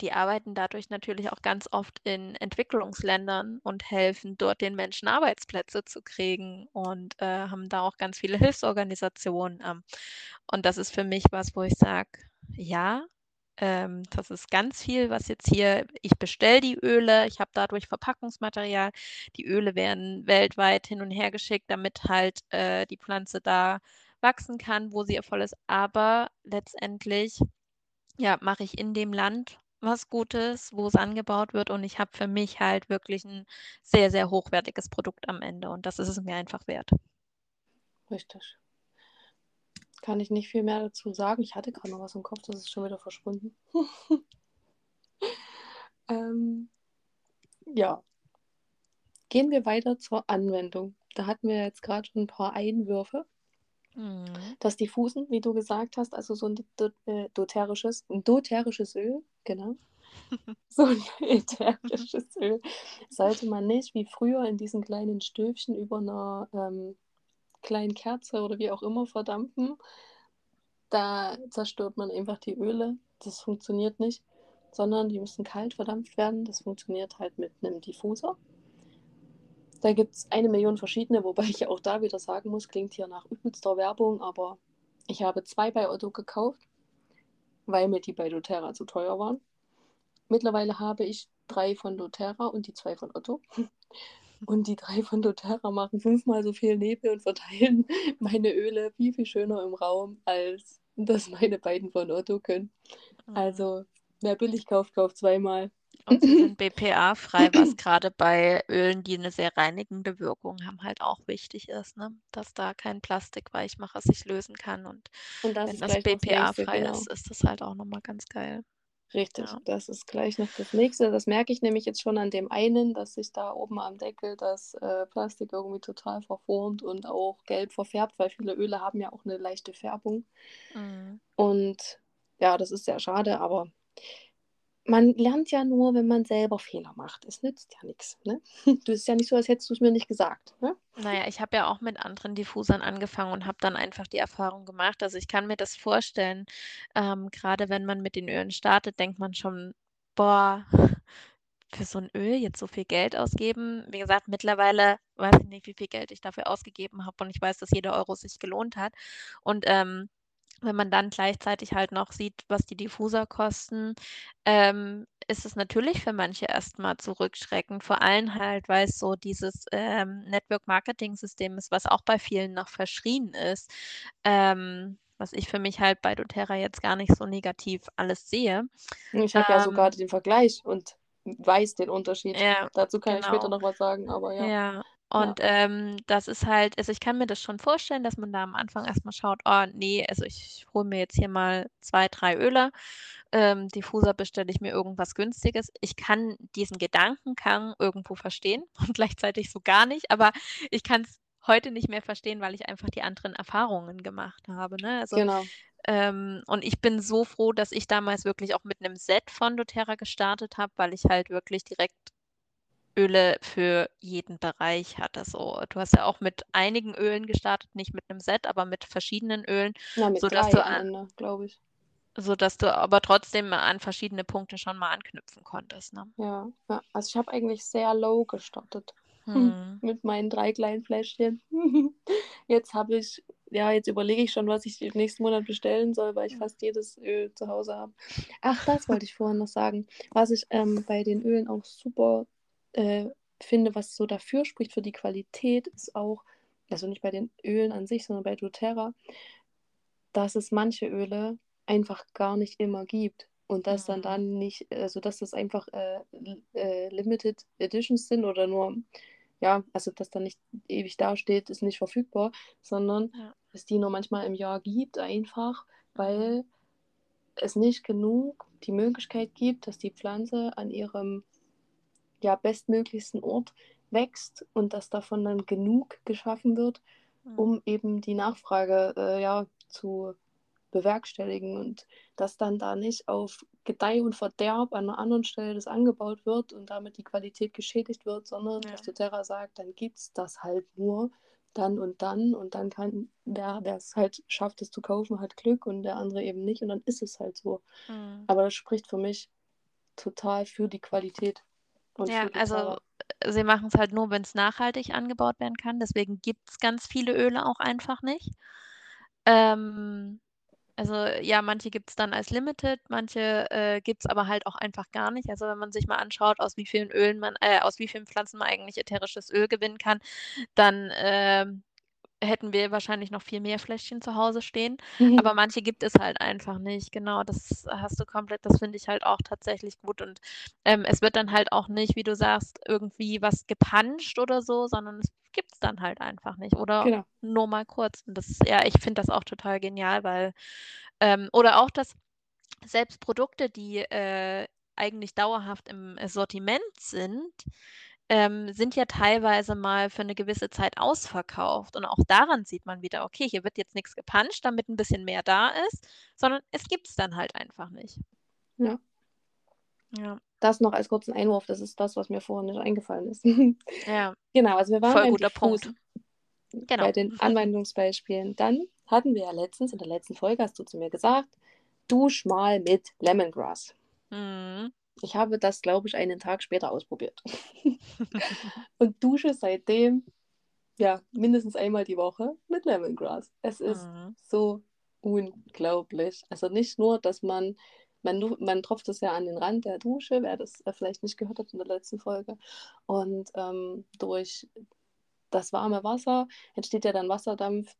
[SPEAKER 1] die arbeiten dadurch natürlich auch ganz oft in Entwicklungsländern und helfen dort den Menschen Arbeitsplätze zu kriegen und, äh, haben da auch ganz viele Hilfsorganisationen, ähm, und das ist für mich was, wo ich sage: „Ja, ähm, das ist ganz viel, was jetzt hier ich bestelle die Öle, ich habe dadurch Verpackungsmaterial. Die Öle werden weltweit hin und her geschickt, damit halt, äh, die Pflanze da wachsen kann, wo sie ihr volles aber letztendlich, ja, mache ich in dem Land was Gutes, wo's angebaut wird und ich habe für mich halt wirklich 'n sehr, sehr hochwertiges Produkt am Ende und das ist es mir einfach wert.
[SPEAKER 2] Richtig. Kann ich nicht viel mehr dazu sagen. Ich hatte grad noch was im Kopf, das ist schon wieder verschwunden. Ähm, ja. Gehen wir weiter zur Anwendung. Da hatten wir jetzt grad schon 'n paar Einwürfe.
[SPEAKER 1] Mhm.
[SPEAKER 2] Das Diffusen, wie du gesagt hast, also so 'n do äh, doTERRisches 'n doTERRisches Öl, genau. So 'n ätherisches Öl sollte man nicht wie früher in diesen kleinen Stöfchen über 'ner, ähm, kleinen Kerze oder wie auch immer verdampfen. Da zerstört man einfach die Öle. Das funktioniert nicht, sondern die müssen kalt verdampft werden. Das funktioniert halt mit 'nem Diffuser. Da gibt's 1.000.000 verschiedene, wobei ich auch da wieder sagen muss, klingt hier nach übelster Werbung, aber ich habe 2 bei Otto gekauft, weil mir die bei doTERRA zu teuer waren. Mittlerweile habe ich 3 von doTERRA und die 2 von Otto. Und die 3 von doTERRA machen fünfmal so viel Nebel und verteilen meine Öle viel, viel schöner im Raum, als das meine beiden von Otto können.
[SPEAKER 1] Mhm.
[SPEAKER 2] Also, wer billig kauft, kauft zweimal.
[SPEAKER 1] Und sie sind BPA-frei, was grade bei Ölen, die 'ne sehr reinigende Wirkung haben, halt auch wichtig ist, ne, dass da kein Plastikweichmacher sich lösen kann und
[SPEAKER 2] Und das
[SPEAKER 1] wenn das BPA-frei
[SPEAKER 2] genau.
[SPEAKER 1] ist, ist das halt auch noch mal ganz geil.
[SPEAKER 2] Richtig,
[SPEAKER 1] Ja.
[SPEAKER 2] das ist gleich noch das Nächste. Das merke ich nämlich jetzt schon an dem einen, dass sich da oben am Deckel das, äh, Plastik irgendwie total verformt und auch gelb verfärbt, weil viele Öle haben ja auch 'ne leichte Färbung.
[SPEAKER 1] Mhm.
[SPEAKER 2] Und ja, das ist sehr schade, aber man lernt ja nur, wenn man selber Fehler macht. Es nützt ja nix, ne? Du ist ja nicht so, als hättest du's mir nicht gesagt, ne?
[SPEAKER 1] Na ja, ich habe ja auch mit anderen Diffusern angefangen und habe dann einfach die Erfahrung gemacht. Also, ich kann mir das vorstellen, ähm, grade wenn man mit den Ölen startet, denkt man schon: „Boah, für so 'n Öl jetzt so viel Geld ausgeben?“ Wie gesagt, mittlerweile weiß ich nicht, wie viel Geld ich dafür ausgegeben habe und ich weiß, dass jeder Euro sich gelohnt hat. Und, ähm, wenn man dann gleichzeitig halt noch sieht, was die Diffuser kosten, ähm, ist es natürlich für manche erst mal zurückschreckend, vor allem halt, weil's so dieses, ähm, Network-Marketing-System ist, was auch bei vielen noch verschrien ist, ähm, was ich für mich halt bei doTERRA jetzt gar nicht so negativ alles sehe.
[SPEAKER 2] Ich habe ja sogar
[SPEAKER 1] Ähm
[SPEAKER 2] den Vergleich und weiß den Unterschied.
[SPEAKER 1] Ja,
[SPEAKER 2] Dazu kann ich später
[SPEAKER 1] genau.
[SPEAKER 2] noch was sagen, aber ja.
[SPEAKER 1] Ja,
[SPEAKER 2] Ja.
[SPEAKER 1] und, ähm, das ist halt also, ich kann mir das schon vorstellen, dass man da am Anfang erst mal schaut: „Oh ne, also, ich hole mir jetzt hier mal 2, 3 Öle. Ähm, Diffuser bestelle ich mir irgendwas Günstiges.“ Ich kann diesen Gedankengang irgendwo verstehen und gleichzeitig so gar nicht, aber ich kann's heute nicht mehr verstehen, weil ich einfach die anderen Erfahrungen gemacht habe, ne? Also,
[SPEAKER 2] Genau.
[SPEAKER 1] ähm, und ich bin so froh, dass ich damals wirklich auch mit 'nem Set von doTERRA gestartet habe, weil ich halt wirklich direkt Öle für jeden Bereich hatte so. Du hast ja auch mit einigen Ölen gestartet, nicht mit 'nem Set, aber mit verschiedenen Ölen,
[SPEAKER 2] Na, mit
[SPEAKER 1] sodass
[SPEAKER 2] 3
[SPEAKER 1] du
[SPEAKER 2] glaube ich.
[SPEAKER 1] Sodass du aber trotzdem an verschiedene Punkte schon mal anknüpfen konntest, ne?
[SPEAKER 2] Ja, ja. Also ich habe eigentlich sehr low gestartet
[SPEAKER 1] Mhm.
[SPEAKER 2] mit meinen drei kleinen Fläschchen. Jetzt habe ich, ja, jetzt überlege ich schon, was ich im nächsten Monat bestellen soll, weil ich fast jedes Öl zu Hause habe. Ach, das wollte ich vorhin noch sagen. Was ich ähm, bei den Ölen auch super äh, finde, was so dafür spricht für die Qualität, ist auch, also nicht bei den Ölen an sich, sondern bei doTERRA, dass es manche Öle einfach gar nicht immer gibt. Und dass dann
[SPEAKER 1] Mhm.
[SPEAKER 2] dann nicht, also dass das einfach äh, äh, Limited Editions sind oder nur, ja, also dass dann nicht ewig dasteht, ist nicht verfügbar, sondern
[SPEAKER 1] Ja.
[SPEAKER 2] es die nur manchmal im Jahr gibt, einfach,
[SPEAKER 1] Mhm.
[SPEAKER 2] weil es nicht genug die Möglichkeit gibt, dass die Pflanze an ihrem ja, bestmöglichsten Ort wächst und dass davon dann genug geschaffen wird,
[SPEAKER 1] Mhm.
[SPEAKER 2] um eben die Nachfrage äh, ja, zu bewerkstelligen und dass dann da nicht auf Gedeih und Verderb an einer anderen Stelle das angebaut wird und damit die Qualität geschädigt wird, sondern
[SPEAKER 1] Ja.
[SPEAKER 2] dass doTERRA sagt, dann gibt es das halt nur dann und dann und dann kann der, der es halt schafft, es zu kaufen, hat Glück und der andere eben nicht und dann ist es halt so.
[SPEAKER 1] Mhm.
[SPEAKER 2] Aber das spricht für mich total für die Qualität und
[SPEAKER 1] Ja, also äh, sie machen es halt nur, wenn es nachhaltig angebaut werden kann. Deswegen gibt es ganz viele Öle auch einfach nicht. Ähm, also ja, manche gibt es dann als Limited, manche äh, gibt es aber halt auch einfach gar nicht. Also wenn man sich mal anschaut, aus wie vielen Ölen man, äh, aus wie vielen Pflanzen man eigentlich ätherisches Öl gewinnen kann, dann ähm, hätten wir wahrscheinlich noch viel mehr Fläschchen zu Hause stehen. Aber manche gibt es halt einfach nicht. Genau, das hast du komplett, das finde ich halt auch tatsächlich gut. Und ähm, es wird dann halt auch nicht, wie du sagst, irgendwie was gepanscht oder so, sondern es gibt es dann halt einfach nicht. Oder
[SPEAKER 2] Genau.
[SPEAKER 1] nur mal kurz. Und das, ja, ich finde das auch total genial, weil, ähm, oder auch, dass selbst Produkte, die äh, eigentlich dauerhaft im Sortiment sind, ähm, sind ja teilweise mal für eine gewisse Zeit ausverkauft. Und auch daran sieht man wieder, okay, hier wird jetzt nichts gepanscht, damit ein bisschen mehr da ist, sondern es gibt es dann halt einfach nicht.
[SPEAKER 2] Ja.
[SPEAKER 1] Ja,
[SPEAKER 2] Das noch als kurzen Einwurf, das ist das, was mir vorhin nicht eingefallen ist.
[SPEAKER 1] ja,
[SPEAKER 2] genau, also wir waren
[SPEAKER 1] voll guter Punkt. Genau.
[SPEAKER 2] bei den Anwendungsbeispielen. Dann hatten wir ja letztens, in der letzten Folge hast du zu mir gesagt, dusch mal mit Lemongrass.
[SPEAKER 1] Mhm.
[SPEAKER 2] Ich habe das, glaube ich, einen Tag später ausprobiert. Und dusche seitdem, ja, mindestens einmal die Woche mit Lemongrass. Es ist
[SPEAKER 1] Mhm.
[SPEAKER 2] so unglaublich. Also nicht nur, dass man, man, man tropft es ja an den Rand der Dusche, wer das äh, vielleicht nicht gehört hat in der letzten Folge. Und ähm, durch das warme Wasser entsteht ja dann Wasserdampf,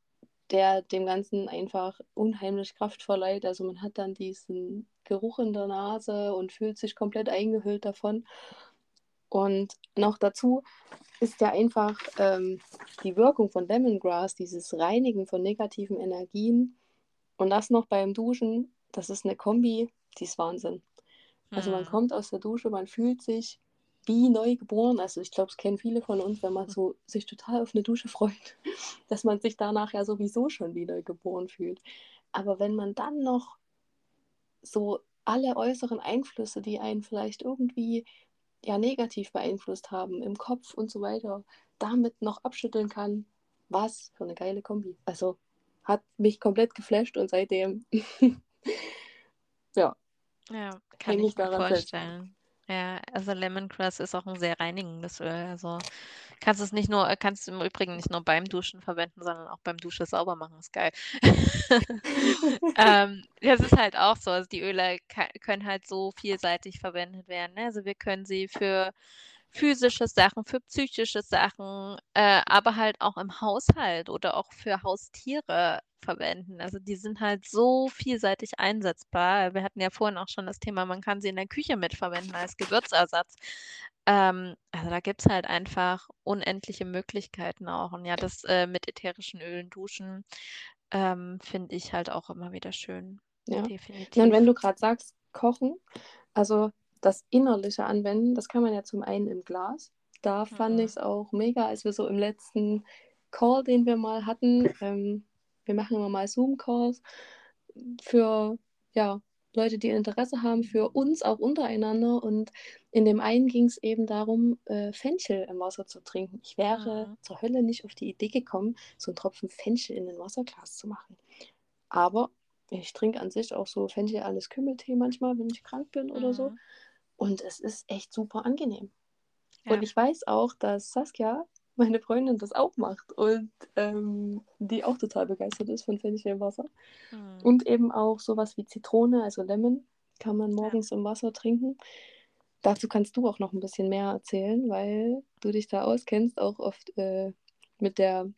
[SPEAKER 2] der dem Ganzen einfach unheimlich Kraft verleiht. Also man hat dann diesen Geruch in der Nase und fühlt sich komplett eingehüllt davon. Und noch dazu ist ja einfach ähm, die Wirkung von Lemongrass, dieses Reinigen von negativen Energien und das noch beim Duschen, das ist eine Kombi, die ist Wahnsinn. Also man
[SPEAKER 1] Mhm.
[SPEAKER 2] kommt aus der Dusche, man fühlt sich wie neu geboren. Also ich glaube, es kennen viele von uns, wenn man so sich total auf eine Dusche freut, dass man sich danach ja sowieso schon wie neu geboren fühlt. Aber wenn man dann noch so alle äußeren Einflüsse, die einen vielleicht irgendwie ja negativ beeinflusst haben, im Kopf und so weiter, damit noch abschütteln kann, was für eine geile Kombi. Also hat mich komplett geflasht und seitdem ja,
[SPEAKER 1] Ja, kann ich mir
[SPEAKER 2] daran fest.
[SPEAKER 1] vorstellen. Ja, also Lemongrass ist auch ein sehr reinigendes Öl. Also kannst es nicht nur, kannst du im Übrigen nicht nur beim Duschen verwenden, sondern auch beim Dusche sauber machen. Ist geil. ähm, das ist halt auch so. Also die Öle können halt so vielseitig verwendet werden. Ne? Also wir können sie für physische Sachen, für psychische Sachen, äh, aber halt auch im Haushalt oder auch für Haustiere verwenden. Also die sind halt so vielseitig einsetzbar. Wir hatten ja vorhin auch schon das Thema, man kann sie in der Küche mitverwenden als Gewürzersatz. Ähm, also da gibt es halt einfach unendliche Möglichkeiten auch. Und ja, das äh, mit ätherischen Ölen duschen ähm, finde ich halt auch immer wieder schön.
[SPEAKER 2] Ja.
[SPEAKER 1] Definitiv.
[SPEAKER 2] Und wenn du gerade sagst, kochen, also das innerliche Anwenden, das kann man ja zum einen im Glas. Da fand
[SPEAKER 1] Mhm.
[SPEAKER 2] ich es auch mega, als wir so im letzten Call, den wir mal hatten, ähm, wir machen immer mal Zoom-Calls für ja, Leute, die Interesse haben, für uns auch untereinander. Und in dem einen ging es eben darum, äh, Fenchel im Wasser zu trinken. Ich wäre
[SPEAKER 1] Mhm.
[SPEAKER 2] zur Hölle nicht auf die Idee gekommen, so einen Tropfen Fenchel in ein Wasserglas zu machen. Aber ich trinke an sich auch so Fenchel alles Kümmeltee manchmal, wenn ich krank bin oder so. Und es ist echt super angenehm.
[SPEAKER 1] Ja.
[SPEAKER 2] Und ich weiß auch, dass Saskia, meine Freundin, das auch macht und ähm, die auch total begeistert ist von Fenchelwasser.
[SPEAKER 1] Mhm.
[SPEAKER 2] Und eben auch sowas wie Zitrone, also Lemon, kann man morgens im Wasser trinken. Dazu kannst du auch noch ein bisschen mehr erzählen, weil du dich da auskennst, auch oft äh, mit, der,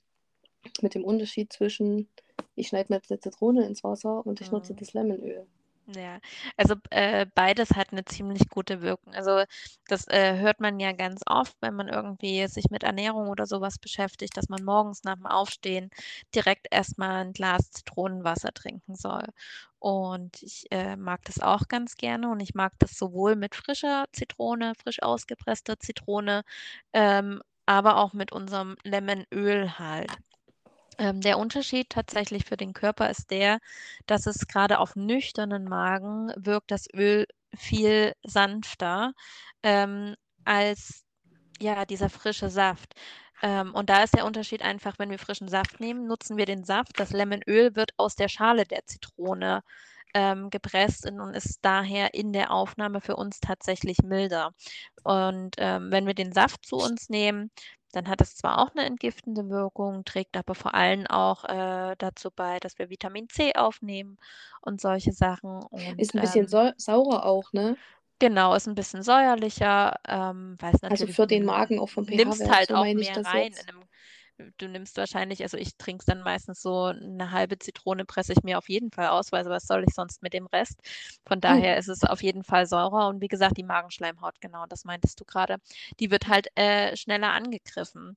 [SPEAKER 2] mit dem Unterschied zwischen, ich schneide mir jetzt eine Zitrone ins Wasser und ich nutze
[SPEAKER 1] Mhm.
[SPEAKER 2] das Lemonöl.
[SPEAKER 1] Ja, also äh, beides hat eine ziemlich gute Wirkung. Also das äh, hört man ja ganz oft, wenn man irgendwie sich mit Ernährung oder sowas beschäftigt, dass man morgens nach dem Aufstehen direkt erstmal ein Glas Zitronenwasser trinken soll. Und ich äh, mag das auch ganz gerne und ich mag das sowohl mit frischer Zitrone, frisch ausgepresster Zitrone, ähm, aber auch mit unserem Lemonöl halt. Ähm, der Unterschied tatsächlich für den Körper ist der, dass es gerade auf nüchternen Magen wirkt das Öl viel sanfter ähm, als ja, dieser frische Saft. Ähm, und da ist der Unterschied einfach, wenn wir frischen Saft nehmen, nutzen wir den Saft. Das Lemonöl wird aus der Schale der Zitrone ähm, gepresst und ist daher in der Aufnahme für uns tatsächlich milder. Und ähm, wenn wir den Saft zu uns nehmen, dann hat es zwar auch eine entgiftende Wirkung, trägt aber vor allem auch äh, dazu bei, dass wir Vitamin C aufnehmen und solche Sachen. Und
[SPEAKER 2] Ist ein bisschen
[SPEAKER 1] ähm,
[SPEAKER 2] sau saurer auch, ne?
[SPEAKER 1] genau, ist ein bisschen säuerlicher, ähm,
[SPEAKER 2] Also
[SPEAKER 1] natürlich,
[SPEAKER 2] für
[SPEAKER 1] du
[SPEAKER 2] den Magen auch vom
[SPEAKER 1] nimmst
[SPEAKER 2] pH-Wert,
[SPEAKER 1] halt
[SPEAKER 2] so
[SPEAKER 1] auch mehr rein. In einem, du nimmst wahrscheinlich, also ich trinke es dann meistens so, eine halbe Zitrone presse ich mir auf jeden Fall aus, weil was soll ich sonst mit dem Rest? Von daher ist es auf jeden Fall saurer und wie gesagt, die Magenschleimhaut, genau, das meintest du gerade, die wird halt äh, schneller angegriffen.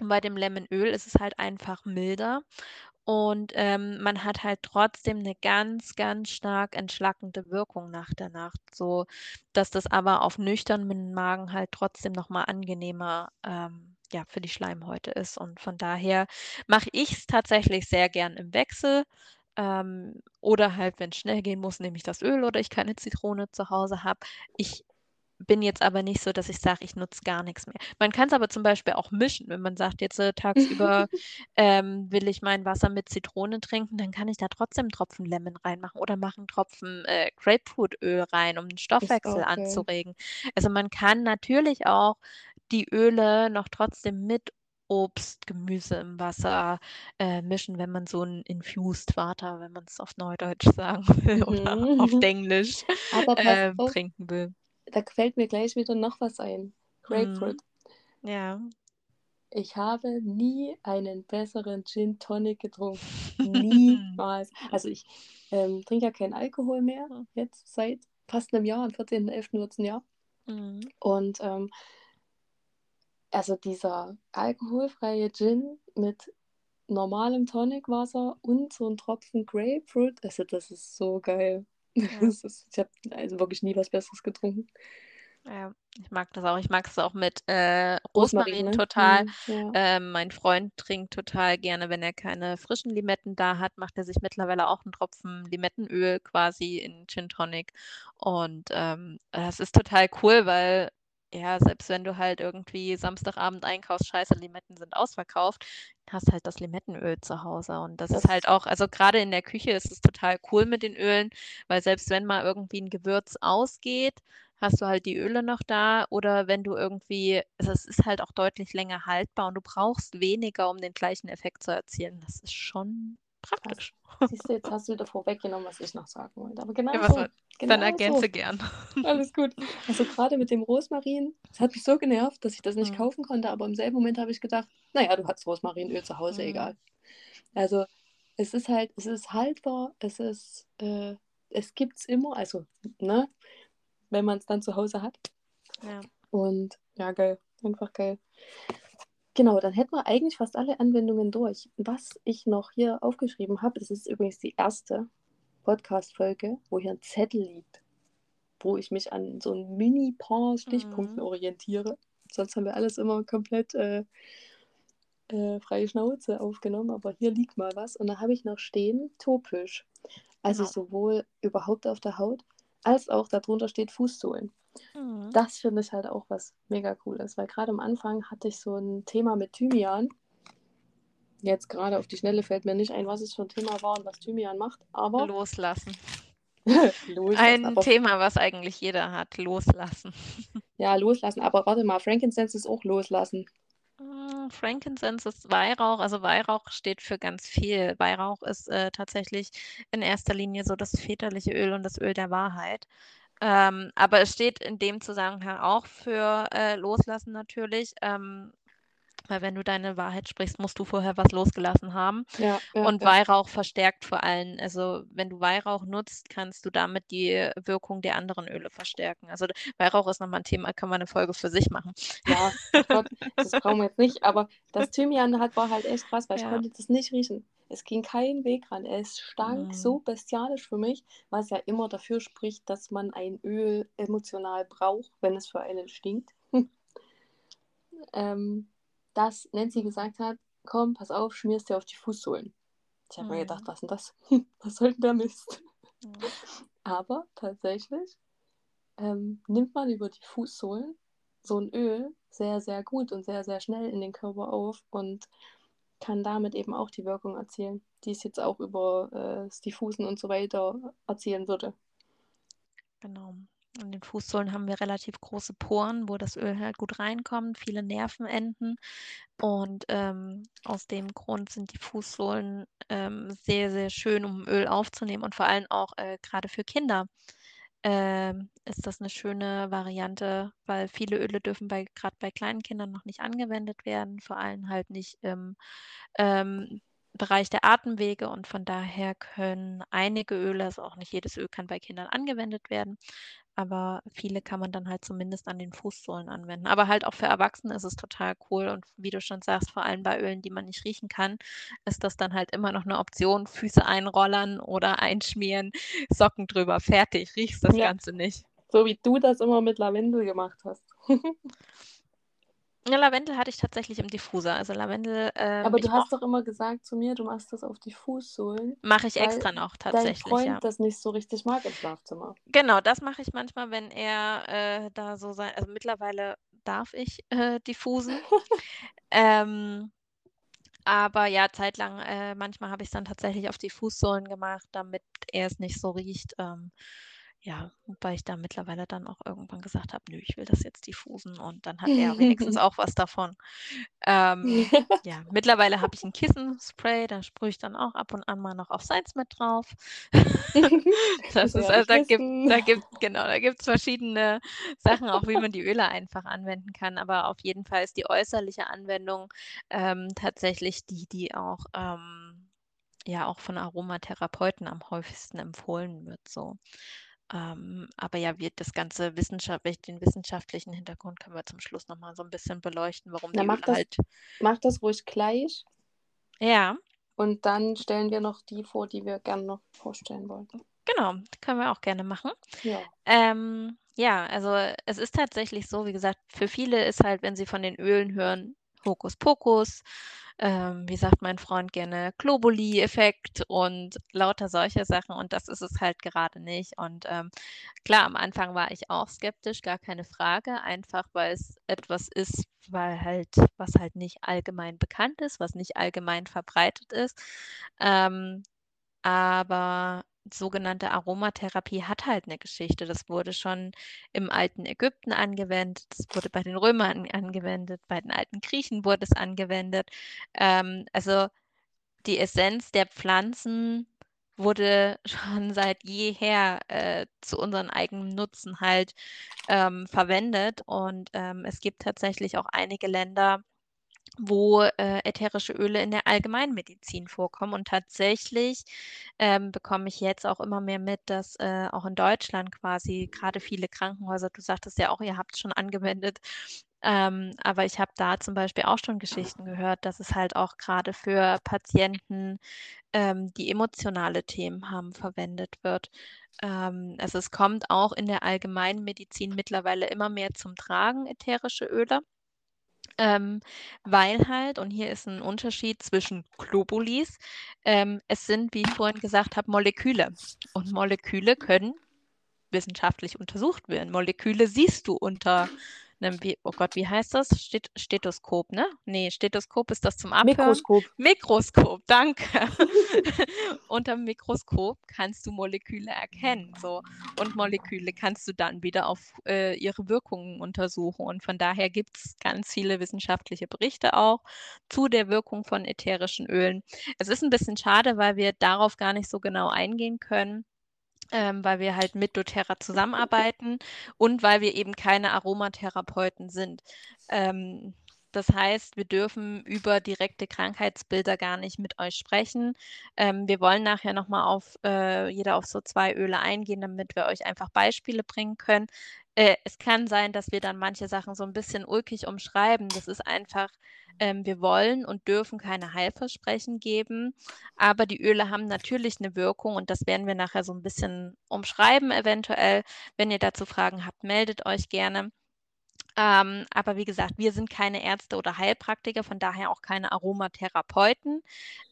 [SPEAKER 1] Und bei dem Lemonöl ist es halt einfach milder und ähm, man hat halt trotzdem eine ganz, ganz stark entschlackende Wirkung nach der Nacht, so dass das aber auf nüchternen Magen halt trotzdem noch mal angenehmer ähm, ja, für die Schleimhäute ist. Und von daher mache ich es tatsächlich sehr gern im Wechsel. Ähm, oder halt, wenn es schnell gehen muss, nehme ich das Öl oder ich keine Zitrone zu Hause habe. Ich bin jetzt aber nicht so, dass ich sage, ich nutze gar nichts mehr. Man kann es aber zum Beispiel auch mischen. Wenn man sagt, jetzt äh, tagsüber ähm, will ich mein Wasser mit Zitrone trinken, dann kann ich da trotzdem einen Tropfen Lemon reinmachen oder mache einen Tropfen äh, Grapefruitöl rein, um den Stoffwechsel
[SPEAKER 2] geil.
[SPEAKER 1] anzuregen. Also man kann natürlich auch die Öle noch trotzdem mit Obst, Gemüse im Wasser äh, mischen, wenn man so ein Infused Water, wenn man es auf Neudeutsch sagen will oder auf
[SPEAKER 2] Mhm.
[SPEAKER 1] Englisch
[SPEAKER 2] Aber pass
[SPEAKER 1] ähm,
[SPEAKER 2] auf,
[SPEAKER 1] trinken will.
[SPEAKER 2] Da fällt mir gleich wieder noch was ein. Grapefruit.
[SPEAKER 1] Mhm. Ja.
[SPEAKER 2] Ich habe nie einen besseren Gin Tonic getrunken. Niemals. Also ich ähm, trinke ja keinen Alkohol mehr, jetzt seit fast einem Jahr, am 14.11. wird es ein Jahr.
[SPEAKER 1] Mhm.
[SPEAKER 2] Und ähm, also dieser alkoholfreie Gin mit normalem Tonicwasser und so ein Tropfen Grapefruit, also das ist so geil.
[SPEAKER 1] Ja.
[SPEAKER 2] Ist, ich habe also wirklich nie was Besseres getrunken.
[SPEAKER 1] Ja, ich mag das auch. Ich mag es auch mit äh,
[SPEAKER 2] Rosmarin,
[SPEAKER 1] Rosmarin
[SPEAKER 2] ne?
[SPEAKER 1] total.
[SPEAKER 2] Hm, ja.
[SPEAKER 1] Ähm, mein Freund trinkt total gerne, wenn er keine frischen Limetten da hat, macht er sich mittlerweile auch einen Tropfen Limettenöl quasi in Gin Tonic. Und ähm, das ist total cool, weil ja, selbst wenn du halt irgendwie Samstagabend einkaufst, scheiße, Limetten sind ausverkauft, hast halt das Limettenöl zu Hause. Und das,
[SPEAKER 2] Das-
[SPEAKER 1] ist halt auch, also gerade in der Küche ist es total cool mit den Ölen, weil selbst wenn mal irgendwie ein Gewürz ausgeht, hast du halt die Öle noch da oder wenn du irgendwie, also es ist halt auch deutlich länger haltbar und du brauchst weniger, um den gleichen Effekt zu erzielen. Das ist schon praktisch.
[SPEAKER 2] Siehst du, jetzt hast du davor weggenommen, was ich noch sagen wollte. Aber genau
[SPEAKER 1] Ja,
[SPEAKER 2] so. Genau
[SPEAKER 1] Dann ergänze
[SPEAKER 2] so.
[SPEAKER 1] gern.
[SPEAKER 2] Alles gut. Also gerade mit dem Rosmarin, das hat mich so genervt, dass ich das nicht
[SPEAKER 1] Mhm.
[SPEAKER 2] kaufen konnte, aber im selben Moment habe ich gedacht, naja, du hast Rosmarinöl zu Hause,
[SPEAKER 1] Mhm.
[SPEAKER 2] egal. Also es ist halt, es ist haltbar, es ist, äh, es gibt es immer, also, ne, wenn man es dann zu Hause hat.
[SPEAKER 1] Ja.
[SPEAKER 2] Und ja, geil, einfach geil. Genau, dann hätten wir eigentlich fast alle Anwendungen durch. Was ich noch hier aufgeschrieben habe, das ist übrigens die erste Podcast-Folge, wo hier ein Zettel liegt, wo ich mich an so ein mini-paar Stichpunkten
[SPEAKER 1] Mhm.
[SPEAKER 2] orientiere. Sonst haben wir alles immer komplett äh, äh, freie Schnauze aufgenommen, aber hier liegt mal was. Und da habe ich noch stehen, topisch. Also
[SPEAKER 1] Genau.
[SPEAKER 2] sowohl überhaupt auf der Haut, als auch darunter steht Fußsohlen.
[SPEAKER 1] Mhm.
[SPEAKER 2] Das finde ich halt auch was mega cooles, weil gerade am Anfang hatte ich so ein Thema mit Thymian. Jetzt gerade auf die Schnelle fällt mir nicht ein, was es für ein Thema war und was Thymian macht, aber.
[SPEAKER 1] Loslassen.
[SPEAKER 2] loslassen.
[SPEAKER 1] Ein
[SPEAKER 2] aber,
[SPEAKER 1] Thema, was eigentlich jeder hat. Loslassen.
[SPEAKER 2] ja, loslassen. Aber warte mal, Frankincense ist auch loslassen.
[SPEAKER 1] Mm, Frankincense ist Weihrauch. Also Weihrauch steht für ganz viel. Weihrauch ist äh, tatsächlich in erster Linie so das väterliche Öl und das Öl der Wahrheit. Ähm, aber es steht in dem Zusammenhang auch für äh, Loslassen natürlich. Ähm, weil wenn du deine Wahrheit sprichst, musst du vorher was losgelassen haben.
[SPEAKER 2] Ja, ja,
[SPEAKER 1] und. Weihrauch verstärkt vor allem. Also wenn du Weihrauch nutzt, kannst du damit die Wirkung der anderen Öle verstärken. Also Weihrauch ist nochmal ein Thema, kann man eine Folge für sich machen.
[SPEAKER 2] Ja, oh Gott, das brauchen wir jetzt nicht. Aber das Thymian hat, war halt echt krass, weil ich konnte das nicht riechen. Es ging kein Weg ran. Es stank
[SPEAKER 1] Mm.
[SPEAKER 2] so bestialisch für mich, was ja immer dafür spricht, dass man ein Öl emotional braucht, wenn es für einen stinkt. ähm, dass Nancy gesagt hat, komm, pass auf, schmierst dir auf die Fußsohlen. Ich habe mir
[SPEAKER 1] Mhm.
[SPEAKER 2] gedacht, was denn das? was soll denn der Mist?
[SPEAKER 1] Ja.
[SPEAKER 2] Aber tatsächlich ähm, nimmt man über die Fußsohlen so ein Öl sehr, sehr gut und sehr, sehr schnell in den Körper auf und kann damit eben auch die Wirkung erzielen, die es jetzt auch über äh, das Diffusen und so weiter erzielen würde.
[SPEAKER 1] Genau. An den Fußsohlen haben wir relativ große Poren, wo das Öl halt gut reinkommt, viele Nervenenden. Und ähm, aus dem Grund sind die Fußsohlen ähm, sehr, sehr schön, um Öl aufzunehmen und vor allem auch äh, gerade für Kinder ähm, ist das eine schöne Variante, weil viele Öle dürfen bei gerade bei kleinen Kindern noch nicht angewendet werden, vor allem halt nicht im ähm, Bereich der Atemwege und von daher können einige Öle, also auch nicht jedes Öl kann bei Kindern angewendet werden, aber viele kann man dann halt zumindest an den Fußsohlen anwenden. Aber halt auch für Erwachsene ist es total cool und wie du schon sagst, vor allem bei Ölen, die man nicht riechen kann, ist das dann halt immer noch eine Option. Füße einrollern oder einschmieren, Socken drüber, fertig, riechst das
[SPEAKER 2] Ja.
[SPEAKER 1] Ganze nicht.
[SPEAKER 2] So wie du das immer mit Lavendel gemacht hast.
[SPEAKER 1] Ja, Lavendel hatte ich tatsächlich im Diffuser. Also Lavendel, ähm,
[SPEAKER 2] Aber du hast doch immer gesagt zu mir, du machst das auf die Fußsohlen,
[SPEAKER 1] mache ich extra noch
[SPEAKER 2] dein
[SPEAKER 1] tatsächlich,
[SPEAKER 2] Freund
[SPEAKER 1] ja.
[SPEAKER 2] das nicht so richtig mag im Schlafzimmer.
[SPEAKER 1] Genau, das mache ich manchmal, wenn er äh, da so sein. Also mittlerweile darf ich äh, diffusen. ähm, aber ja, zeitlang, äh, manchmal habe ich es dann tatsächlich auf die Fußsohlen gemacht, damit er es nicht so riecht. Ähm, ja, wobei ich da mittlerweile dann auch irgendwann gesagt habe, nö, ich will das jetzt diffusen und dann hat er wenigstens auch was davon. Ähm, ja, mittlerweile habe ich ein Kissenspray, da sprühe ich dann auch ab und an mal noch auf Salz mit drauf. Das ist, also da gibt, da gibt, genau, da gibt es verschiedene Sachen, auch wie man die Öle einfach anwenden kann. Aber auf jeden Fall ist die äußerliche Anwendung ähm, tatsächlich die, die auch, ähm, ja, auch von Aromatherapeuten am häufigsten empfohlen wird. So. Ähm, aber ja, wird das ganze Wissenschaft, den wissenschaftlichen Hintergrund können wir zum Schluss nochmal so ein bisschen beleuchten, warum
[SPEAKER 2] Na,
[SPEAKER 1] die
[SPEAKER 2] mach das-
[SPEAKER 1] halt.
[SPEAKER 2] Mach das ruhig gleich
[SPEAKER 1] Ja,
[SPEAKER 2] und dann stellen wir noch die vor, die wir gerne noch vorstellen wollten.
[SPEAKER 1] genau, können wir auch gerne machen.
[SPEAKER 2] Ja.
[SPEAKER 1] Ähm, ja, also es ist tatsächlich so, wie gesagt, für viele ist halt, wenn sie von den Ölen hören, Hokuspokus, ähm, wie sagt mein Freund gerne, Globuli-Effekt und lauter solche Sachen und das ist es halt gerade nicht. Und ähm, klar, am Anfang war ich auch skeptisch, gar keine Frage, einfach weil es etwas ist, weil halt, was halt nicht allgemein bekannt ist, was nicht allgemein verbreitet ist. Ähm, aber sogenannte Aromatherapie hat halt eine Geschichte. Das wurde schon im alten Ägypten angewendet, das wurde bei den Römern angewendet, bei den alten Griechen wurde es angewendet. Ähm, also die Essenz der Pflanzen wurde schon seit jeher äh, zu unseren eigenen Nutzen halt ähm, verwendet. Und ähm, es gibt tatsächlich auch einige Länder, wo äh, ätherische Öle in der Allgemeinmedizin vorkommen. Und tatsächlich ähm, bekomme ich jetzt auch immer mehr mit, dass äh, auch in Deutschland quasi gerade viele Krankenhäuser, du sagtest ja auch, ihr habt es schon angewendet, ähm, aber ich habe da zum Beispiel auch schon Geschichten gehört, dass es halt auch gerade für Patienten, ähm, die emotionale Themen haben, verwendet wird. Ähm, also es kommt auch in der Allgemeinmedizin mittlerweile immer mehr zum Tragen, ätherische Öle. Ähm, weil halt, und hier ist ein Unterschied zwischen Globulis, ähm, es sind, wie ich vorhin gesagt habe, Moleküle. Und Moleküle können wissenschaftlich untersucht werden. Moleküle siehst du unter einem, oh Gott, wie heißt das? Stet Stethoskop, ne? Nee, Stethoskop ist das zum Abhören.
[SPEAKER 2] Mikroskop.
[SPEAKER 1] Mikroskop, danke. Unter dem Mikroskop kannst du Moleküle erkennen, so. Und Moleküle kannst du dann wieder auf äh, ihre Wirkungen untersuchen. Und von daher gibt es ganz viele wissenschaftliche Berichte auch zu der Wirkung von ätherischen Ölen. Es ist ein bisschen schade, weil wir darauf gar nicht so genau eingehen können ähm, weil wir halt mit doTERRA zusammenarbeiten und weil wir eben keine Aromatherapeuten sind. Ähm, das heißt, wir dürfen über direkte Krankheitsbilder gar nicht mit euch sprechen. Ähm, wir wollen nachher nochmal auf äh, jeder auf so zwei Öle eingehen, damit wir euch einfach Beispiele bringen können. Äh, es kann sein, dass wir dann manche Sachen so ein bisschen ulkig umschreiben. Das ist einfach, ähm, wir wollen und dürfen keine Heilversprechen geben, aber die Öle haben natürlich eine Wirkung und das werden wir nachher so ein bisschen umschreiben eventuell. Wenn ihr dazu Fragen habt, meldet euch gerne. Ähm, aber wie gesagt, wir sind keine Ärzte oder Heilpraktiker, von daher auch keine Aromatherapeuten.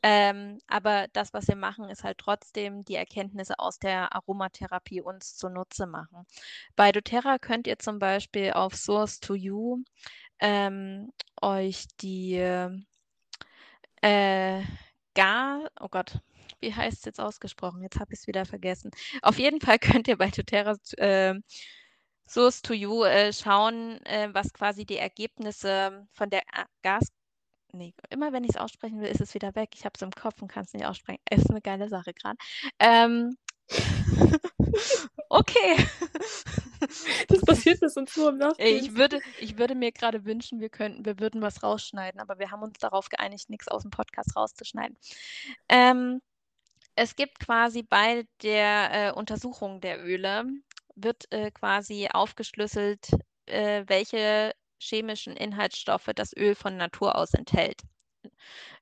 [SPEAKER 1] Ähm, aber das, was wir machen, ist halt trotzdem die Erkenntnisse aus der Aromatherapie uns zunutze machen. Bei doTERRA könnt ihr zum Beispiel auf Source to You ähm, euch die äh, Gar, oh Gott, wie heißt es jetzt ausgesprochen? Jetzt habe ich es wieder vergessen. Auf jeden Fall könnt ihr bei doTERRA äh, Source to You äh, schauen, äh, was quasi die Ergebnisse von der äh, Gas. Nee, immer wenn ich es aussprechen will, ist es wieder weg. Ich habe es im Kopf und kann es nicht aussprechen. Ist eine geile Sache gerade. Ähm, okay.
[SPEAKER 2] Das passiert mir sonst nur im
[SPEAKER 1] Nachhinein. Ich würde, ich würde mir gerade wünschen, wir könnten, wir würden was rausschneiden, aber wir haben uns darauf geeinigt, nichts aus dem Podcast rauszuschneiden. Ähm, es gibt quasi bei der äh, Untersuchung der Öle wird äh, quasi aufgeschlüsselt, äh, welche chemischen Inhaltsstoffe das Öl von Natur aus enthält.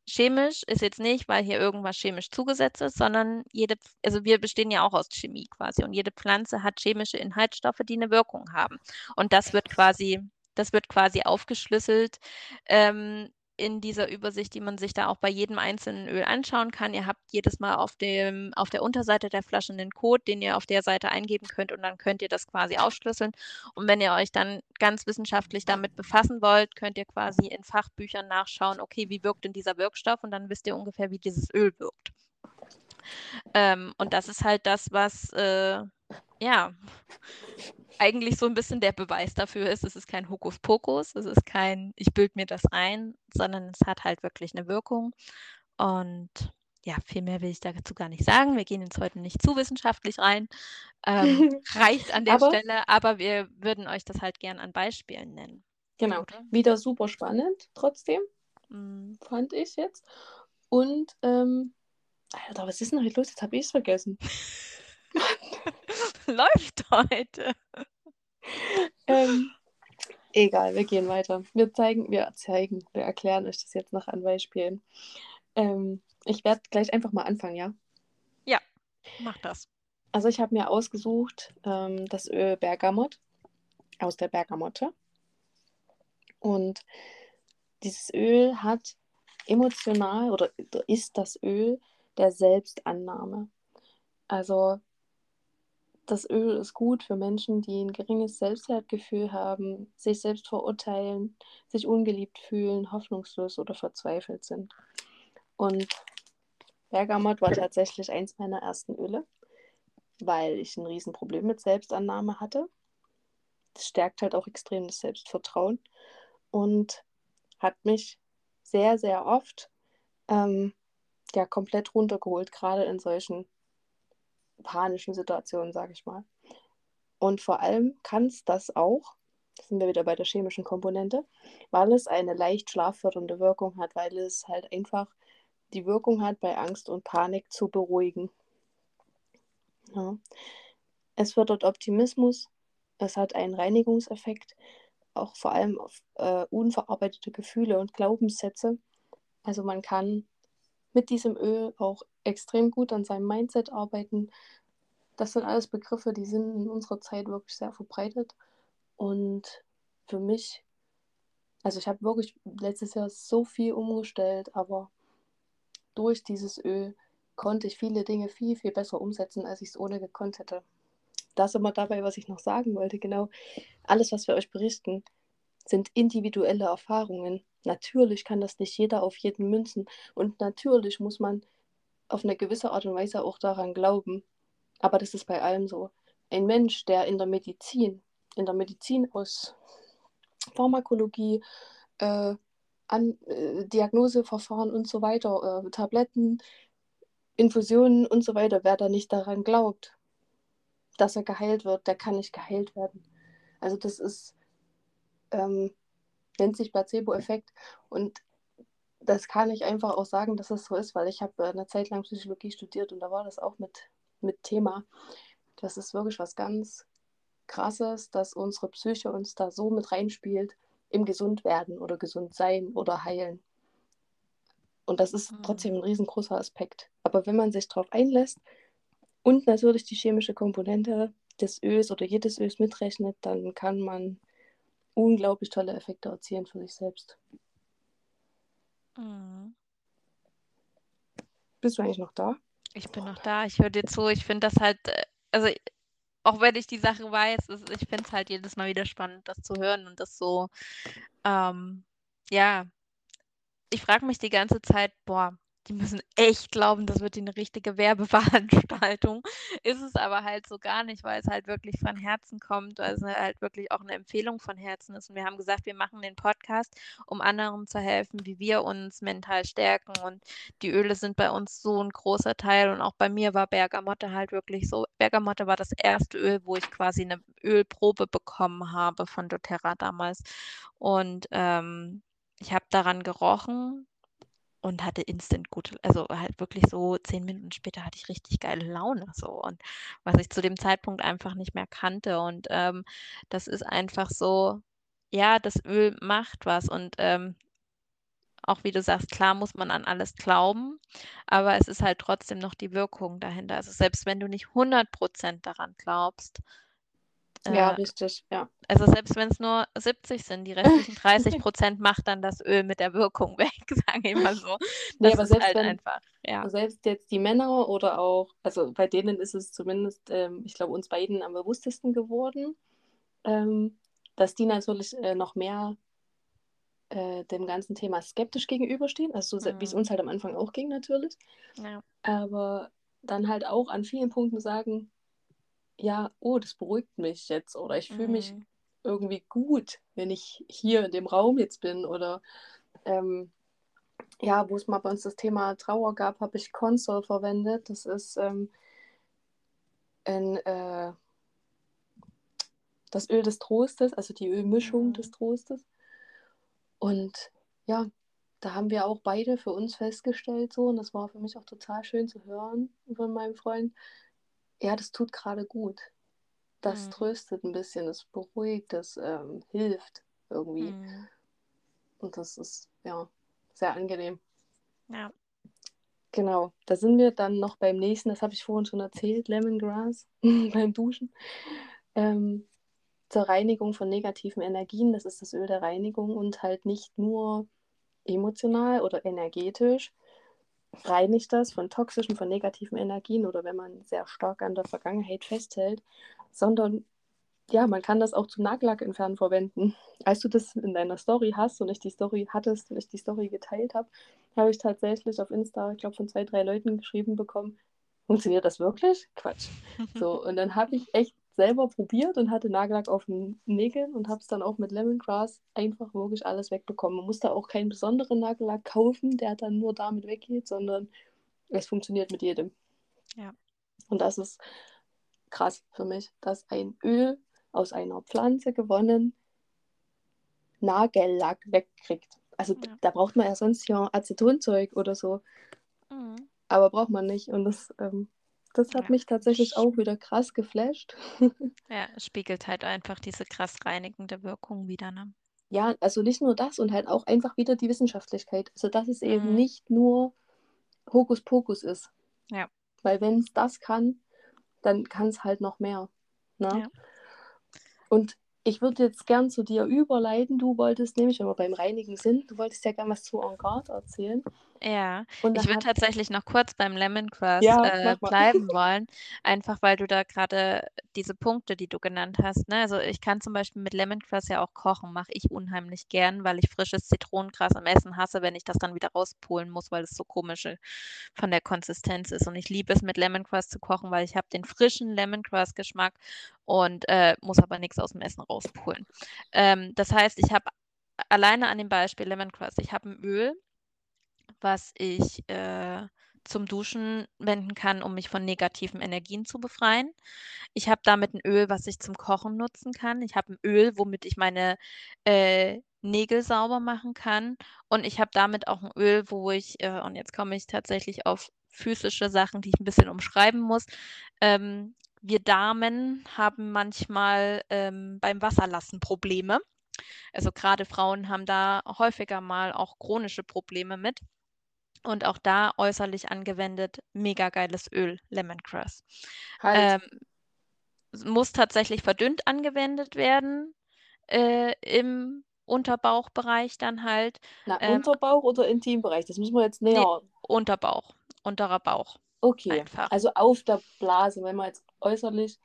[SPEAKER 1] Chemisch ist jetzt nicht, weil hier irgendwas chemisch zugesetzt ist, sondern jede, also wir bestehen ja auch aus Chemie quasi und jede Pflanze hat chemische Inhaltsstoffe, die eine Wirkung haben. Und das wird quasi, das wird quasi aufgeschlüsselt ähm, in dieser Übersicht, die man sich da auch bei jedem einzelnen Öl anschauen kann. Ihr habt jedes Mal auf, dem, auf der Unterseite der Flasche einen Code, den ihr auf der Seite eingeben könnt und dann könnt ihr das quasi aufschlüsseln. Und wenn ihr euch dann ganz wissenschaftlich damit befassen wollt, könnt ihr quasi in Fachbüchern nachschauen, okay, wie wirkt denn dieser Wirkstoff und dann wisst ihr ungefähr, wie dieses Öl wirkt. Ähm, und das ist halt das, was äh, ja eigentlich so ein bisschen der Beweis dafür ist, es ist kein Hokuspokus, es ist kein, ich bilde mir das ein, sondern es hat halt wirklich eine Wirkung. Und ja, viel mehr will ich dazu gar nicht sagen. Wir gehen jetzt heute nicht zu wissenschaftlich rein. Ähm, reicht an der aber, Stelle, aber wir würden euch das halt gern an Beispielen nennen.
[SPEAKER 2] Genau. Oder? Wieder super spannend, trotzdem. Mm. Fand ich jetzt. Und, ähm, Alter, was ist denn heute los? Jetzt habe ich es vergessen.
[SPEAKER 1] Läuft heute.
[SPEAKER 2] ähm, egal, wir gehen weiter. Wir zeigen, wir zeigen, wir erklären euch das jetzt noch an Beispielen. Ähm, ich werde gleich einfach mal anfangen, ja?
[SPEAKER 1] Ja, mach das.
[SPEAKER 2] Also ich habe mir ausgesucht ähm, das Öl Bergamot aus der Bergamotte. Und dieses Öl hat emotional oder ist das Öl der Selbstannahme. Also das Öl ist gut für Menschen, die ein geringes Selbstwertgefühl haben, sich selbst verurteilen, sich ungeliebt fühlen, hoffnungslos oder verzweifelt sind. Und Bergamot war tatsächlich eins meiner ersten Öle, weil ich ein Riesenproblem mit Selbstannahme hatte. Das stärkt halt auch extrem das Selbstvertrauen und hat mich sehr, sehr oft ähm, ja, komplett runtergeholt, gerade in solchen panischen Situationen, sage ich mal. Und vor allem kann es das auch, sind wir wieder bei der chemischen Komponente, weil es eine leicht schlaffördernde Wirkung hat, weil es halt einfach die Wirkung hat, bei Angst und Panik zu beruhigen. Ja. Es fördert Optimismus, es hat einen Reinigungseffekt, auch vor allem auf äh, unverarbeitete Gefühle und Glaubenssätze. Also man kann mit diesem Öl auch extrem gut an seinem Mindset arbeiten. Das sind alles Begriffe, die sind in unserer Zeit wirklich sehr verbreitet. Und für mich, also ich habe wirklich letztes Jahr so viel umgestellt, aber durch dieses Öl konnte ich viele Dinge viel, viel besser umsetzen, als ich es ohne gekonnt hätte. Das immer dabei, was ich noch sagen wollte. Genau, alles, was wir euch berichten, sind individuelle Erfahrungen. Natürlich kann das nicht jeder auf jeden münzen. Und natürlich muss man auf eine gewisse Art und Weise auch daran glauben. Aber das ist bei allem so. Ein Mensch, der in der Medizin, in der Medizin aus Pharmakologie, äh, an äh, Diagnoseverfahren und so weiter, äh, Tabletten, Infusionen und so weiter, wer da nicht daran glaubt, dass er geheilt wird, der kann nicht geheilt werden. Also das ist, ähm, nennt sich Placebo-Effekt und das kann ich einfach auch sagen, dass es so ist, weil ich habe eine Zeit lang Psychologie studiert und da war das auch mit, mit Thema. Das ist wirklich was ganz Krasses, dass unsere Psyche uns da so mit reinspielt im Gesundwerden oder Gesundsein oder Heilen. Und das ist mhm. trotzdem ein riesengroßer Aspekt. Aber wenn man sich darauf einlässt und natürlich die chemische Komponente des Öls oder jedes Öls mitrechnet, dann kann man unglaublich tolle Effekte erzielen für sich selbst. Mhm. Bist du eigentlich noch da?
[SPEAKER 1] Ich bin noch da, ich höre dir zu. Ich finde das halt, äh, also auch wenn ich die Sache weiß, ist, ich finde es halt jedes Mal wieder spannend, das zu hören und das so, ähm, ja, ich frage mich die ganze Zeit, boah, die müssen echt glauben, das wird eine richtige Werbeveranstaltung. Ist es aber halt so gar nicht, weil es halt wirklich von Herzen kommt, weil es halt wirklich auch eine Empfehlung von Herzen ist. Und wir haben gesagt, wir machen den Podcast, um anderen zu helfen, wie wir uns mental stärken. Und die Öle sind bei uns so ein großer Teil. Und auch bei mir war Bergamotte halt wirklich so. Bergamotte war das erste Öl, wo ich quasi eine Ölprobe bekommen habe von doTERRA damals. Und ähm, ich habe daran gerochen und hatte instant gute, also halt wirklich so zehn Minuten später hatte ich richtig geile Laune so. Und was ich zu dem Zeitpunkt einfach nicht mehr kannte. Und ähm, das ist einfach so, ja, das Öl macht was. Und ähm, auch wie du sagst, klar muss man an alles glauben, aber es ist halt trotzdem noch die Wirkung dahinter. Also selbst wenn du nicht 100% daran glaubst,
[SPEAKER 2] ja, äh, richtig, ja.
[SPEAKER 1] Also selbst wenn es nur 70 sind, die restlichen 30 Prozent macht dann das Öl mit der Wirkung weg, sage ich mal so. Das nee, aber
[SPEAKER 2] ist halt wenn, einfach, ja. Selbst jetzt die Männer oder auch, also bei denen ist es zumindest, ähm, ich glaube, uns beiden am bewusstesten geworden, ähm, dass die natürlich äh, noch mehr äh, dem ganzen Thema skeptisch gegenüberstehen, also so, mhm. wie es uns halt am Anfang auch ging natürlich. Ja. Aber dann halt auch an vielen Punkten sagen, ja, oh, das beruhigt mich jetzt oder ich fühle mhm. mich irgendwie gut, wenn ich hier in dem Raum jetzt bin oder ähm, ja, wo es mal bei uns das Thema Trauer gab, habe ich Console verwendet. Das ist ähm, ein, äh, das Öl des Trostes, also die Ölmischung mhm. des Trostes. Und ja, da haben wir auch beide für uns festgestellt, so, und das war für mich auch total schön zu hören von meinem Freund, ja, das tut gerade gut. Das mhm. tröstet ein bisschen, das beruhigt, das ähm, hilft irgendwie. Mhm. Und das ist ja sehr angenehm.
[SPEAKER 1] Ja.
[SPEAKER 2] Genau, da sind wir dann noch beim nächsten, das habe ich vorhin schon erzählt, Lemongrass beim Duschen. Ähm, zur Reinigung von negativen Energien, das ist das Öl der Reinigung und halt nicht nur emotional oder energetisch, reinigt das von toxischen, von negativen Energien oder wenn man sehr stark an der Vergangenheit festhält, sondern ja, man kann das auch zum Nagellack entfernen verwenden. Als du das in deiner Story hast und ich die Story hattest und ich die Story geteilt habe, habe ich tatsächlich auf Insta, ich glaube, von zwei, drei Leuten geschrieben bekommen, funktioniert das wirklich? Quatsch. So, und dann habe ich echt selber probiert und hatte Nagellack auf den Nägeln und habe es dann auch mit Lemongrass einfach wirklich alles wegbekommen. Man muss da auch keinen besonderen Nagellack kaufen, der dann nur damit weggeht, sondern es funktioniert mit jedem.
[SPEAKER 1] Ja.
[SPEAKER 2] Und das ist krass für mich, dass ein Öl aus einer Pflanze gewonnen Nagellack wegkriegt. Also ja. da braucht man ja sonst ja Acetonzeug oder so. Mhm. Aber braucht man nicht. Und das ähm, das hat ja. mich tatsächlich auch wieder krass geflasht.
[SPEAKER 1] ja, spiegelt halt einfach diese krass reinigende Wirkung wieder, ne?
[SPEAKER 2] Ja, also nicht nur das und halt auch einfach wieder die Wissenschaftlichkeit. Also dass es mhm. eben nicht nur Hokuspokus ist.
[SPEAKER 1] Ja.
[SPEAKER 2] Weil wenn es das kann, dann kann es halt noch mehr. Ne? Ja. Und ich würde jetzt gern zu dir überleiten. Du wolltest nämlich, wenn wir beim Reinigen sind, du wolltest ja gern was zu En Garde erzählen.
[SPEAKER 1] Ja, ich würde tatsächlich noch kurz beim Lemongrass,
[SPEAKER 2] Ja,
[SPEAKER 1] äh, bleiben wollen, einfach weil du da grade diese Punkte, die du genannt hast, ne? Also, ich kann zum Beispiel mit Lemongrass ja auch kochen, mache ich unheimlich gern, weil ich frisches Zitronengras am Essen hasse, wenn ich das dann wieder rauspulen muss, weil es so komisch, von der Konsistenz ist. Und ich liebe es, mit Lemongrass zu kochen, weil ich habe den frischen Lemongrass-Geschmack und, äh, muss aber nix aus'm Essen rauspulen. Ähm, das heißt, ich habe alleine an dem Beispiel Lemongrass ich habe 'n Öl, was ich, äh, zum Duschen wenden kann, um mich von negativen Energien zu befreien. Ich habe damit 'n Öl, was ich zum Kochen nutzen kann. Ich habe 'n Öl, womit ich meine, äh, Nägel sauber machen kann. Und ich habe damit auch 'n Öl, wo ich äh, und jetzt komme ich tatsächlich auf physische Sachen, die ich 'n bisschen umschreiben muss. Ähm, wir Damen haben manchmal, ähm, beim Wasserlassen Probleme. Also, grade Frauen haben da häufiger mal auch chronische Probleme mit. Und auch da äußerlich angewendet, mega geiles Öl, Lemongrass.
[SPEAKER 2] Halt.
[SPEAKER 1] Ähm, muss tatsächlich verdünnt angewendet werden, äh, im Unterbauchbereich dann halt,
[SPEAKER 2] Na,
[SPEAKER 1] ähm
[SPEAKER 2] Unterbauch oder Intimbereich? Das müssen wir jetzt näher
[SPEAKER 1] Unterbauch, unterer Bauch
[SPEAKER 2] Okay,
[SPEAKER 1] einfach.
[SPEAKER 2] also auf der Blase, wenn man jetzt äußerlich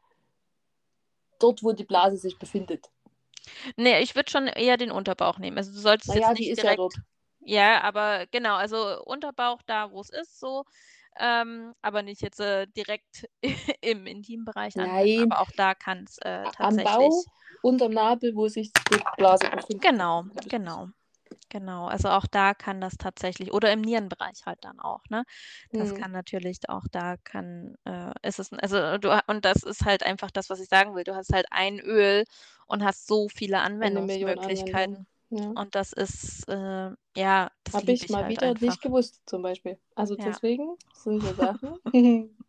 [SPEAKER 2] dort, wo die Blase sich befindet.
[SPEAKER 1] Ne, ich würde schon eher den Unterbauch nehmen. Also, du solltest
[SPEAKER 2] Na
[SPEAKER 1] jetzt
[SPEAKER 2] ja, die
[SPEAKER 1] nicht
[SPEAKER 2] ist ja dort.
[SPEAKER 1] direkt ja, aber genau, also Unterbauch da, wo's ist so, ähm, aber nicht jetzt, äh, direkt im Intimbereich anwenden,
[SPEAKER 2] Nein.
[SPEAKER 1] aber auch da kann's, äh,
[SPEAKER 2] A am
[SPEAKER 1] tatsächlich
[SPEAKER 2] Bauch, unterm Nabel, wo sich die Blase befindet.
[SPEAKER 1] Genau, genau, genau. Also, auch da kann das tatsächlich oder im Nierenbereich halt dann auch, ne? Das
[SPEAKER 2] Mhm.
[SPEAKER 1] kann natürlich auch da kann, äh ist es also, du und das ist halt einfach das, was ich sagen will. Du hast halt ein Öl und hast so viele
[SPEAKER 2] 1.000.000 Anwendungen,
[SPEAKER 1] Anwendungsmöglichkeiten.
[SPEAKER 2] Ja.
[SPEAKER 1] Und das ist, äh ja, das
[SPEAKER 2] Habe ich
[SPEAKER 1] ich
[SPEAKER 2] mal
[SPEAKER 1] halt
[SPEAKER 2] wieder
[SPEAKER 1] einfach.
[SPEAKER 2] nicht gewusst, zum Beispiel. Also,
[SPEAKER 1] Ja.
[SPEAKER 2] deswegen sind so Sachen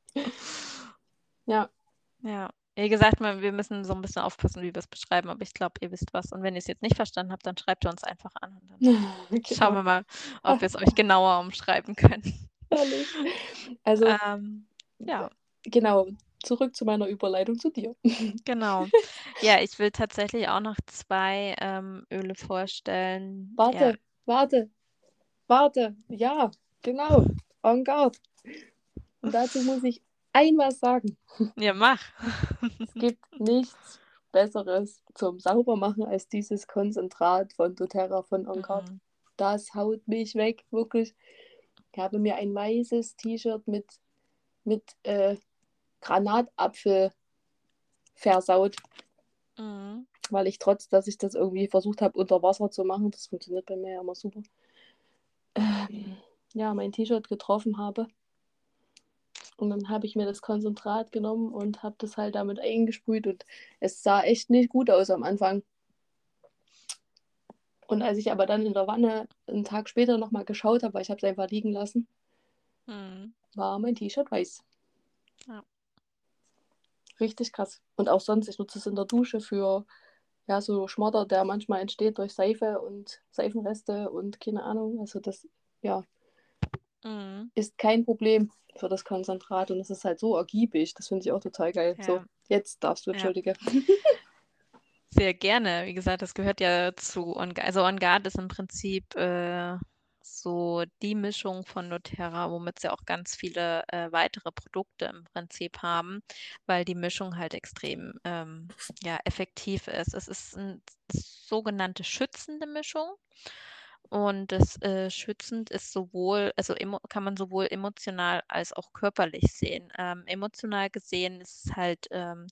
[SPEAKER 2] Ja.
[SPEAKER 1] Ja. Wie gesagt, wir müssen so 'n bisschen aufpassen, wie wir's beschreiben, aber ich glaube, ihr wisst was. Und wenn ihr's jetzt nicht verstanden habt, dann schreibt ihr uns einfach an und dann schauen
[SPEAKER 2] Genau.
[SPEAKER 1] wir mal, ob wir's euch genauer umschreiben können.
[SPEAKER 2] Herrlich. Also
[SPEAKER 1] Ähm, ja.
[SPEAKER 2] genau, zurück zu meiner Überleitung zu dir.
[SPEAKER 1] Genau. Ja, ich will tatsächlich auch noch 2, ähm, Öle vorstellen. Ja.
[SPEAKER 2] Warte, warte, warte. Ja, genau, en garde. Und dazu muss ich ein was sagen.
[SPEAKER 1] Ja, mach.
[SPEAKER 2] Es gibt nichts Besseres zum Saubermachen als dieses Konzentrat von doTERRA von en garde.
[SPEAKER 1] Mhm.
[SPEAKER 2] Das haut mich weg, wirklich. Ich habe mir ein weißes T-Shirt mit mit, äh, Granatapfel versaut.
[SPEAKER 1] Mhm.
[SPEAKER 2] Weil ich trotz dass ich das irgendwie versucht habe, unter Wasser zu machen, das funktioniert bei mir ja immer super ähm, ja, mein T-Shirt getroffen habe. Und dann habe ich mir das Konzentrat genommen und habe das halt damit eingesprüht und es sah echt nicht gut aus am Anfang. Und als ich aber dann in der Wanne 'n Tag später noch mal geschaut habe, weil ich habe es einfach liegen lassen
[SPEAKER 1] Mhm.
[SPEAKER 2] war mein T-Shirt weiß.
[SPEAKER 1] Ja.
[SPEAKER 2] Richtig krass. Und auch sonst, ich nutze es in der Dusche für, ja, so Schmodder, der manchmal entsteht durch Seife und Seifenreste und keine Ahnung. Also, das, ja
[SPEAKER 1] Mhm.
[SPEAKER 2] ist kein Problem für das Konzentrat und es ist halt so ergiebig. Das finde ich auch total geil. So,
[SPEAKER 1] Ja.
[SPEAKER 2] jetzt darfst du,
[SPEAKER 1] Ja.
[SPEAKER 2] entschuldige.
[SPEAKER 1] Sehr gerne. Wie gesagt, das gehört ja zu en also, en garde ist im Prinzip, äh, so die Mischung von doTERRA, womit sie auch ganz viele, äh, weitere Produkte im Prinzip haben, weil die Mischung halt extrem, ähm, ja, effektiv ist. Es ist 'n sogenannte schützende Mischung und das, äh, schützend ist sowohl also, kann man sowohl emotional als auch körperlich sehen. Ähm, emotional gesehen ist es halt, ähm,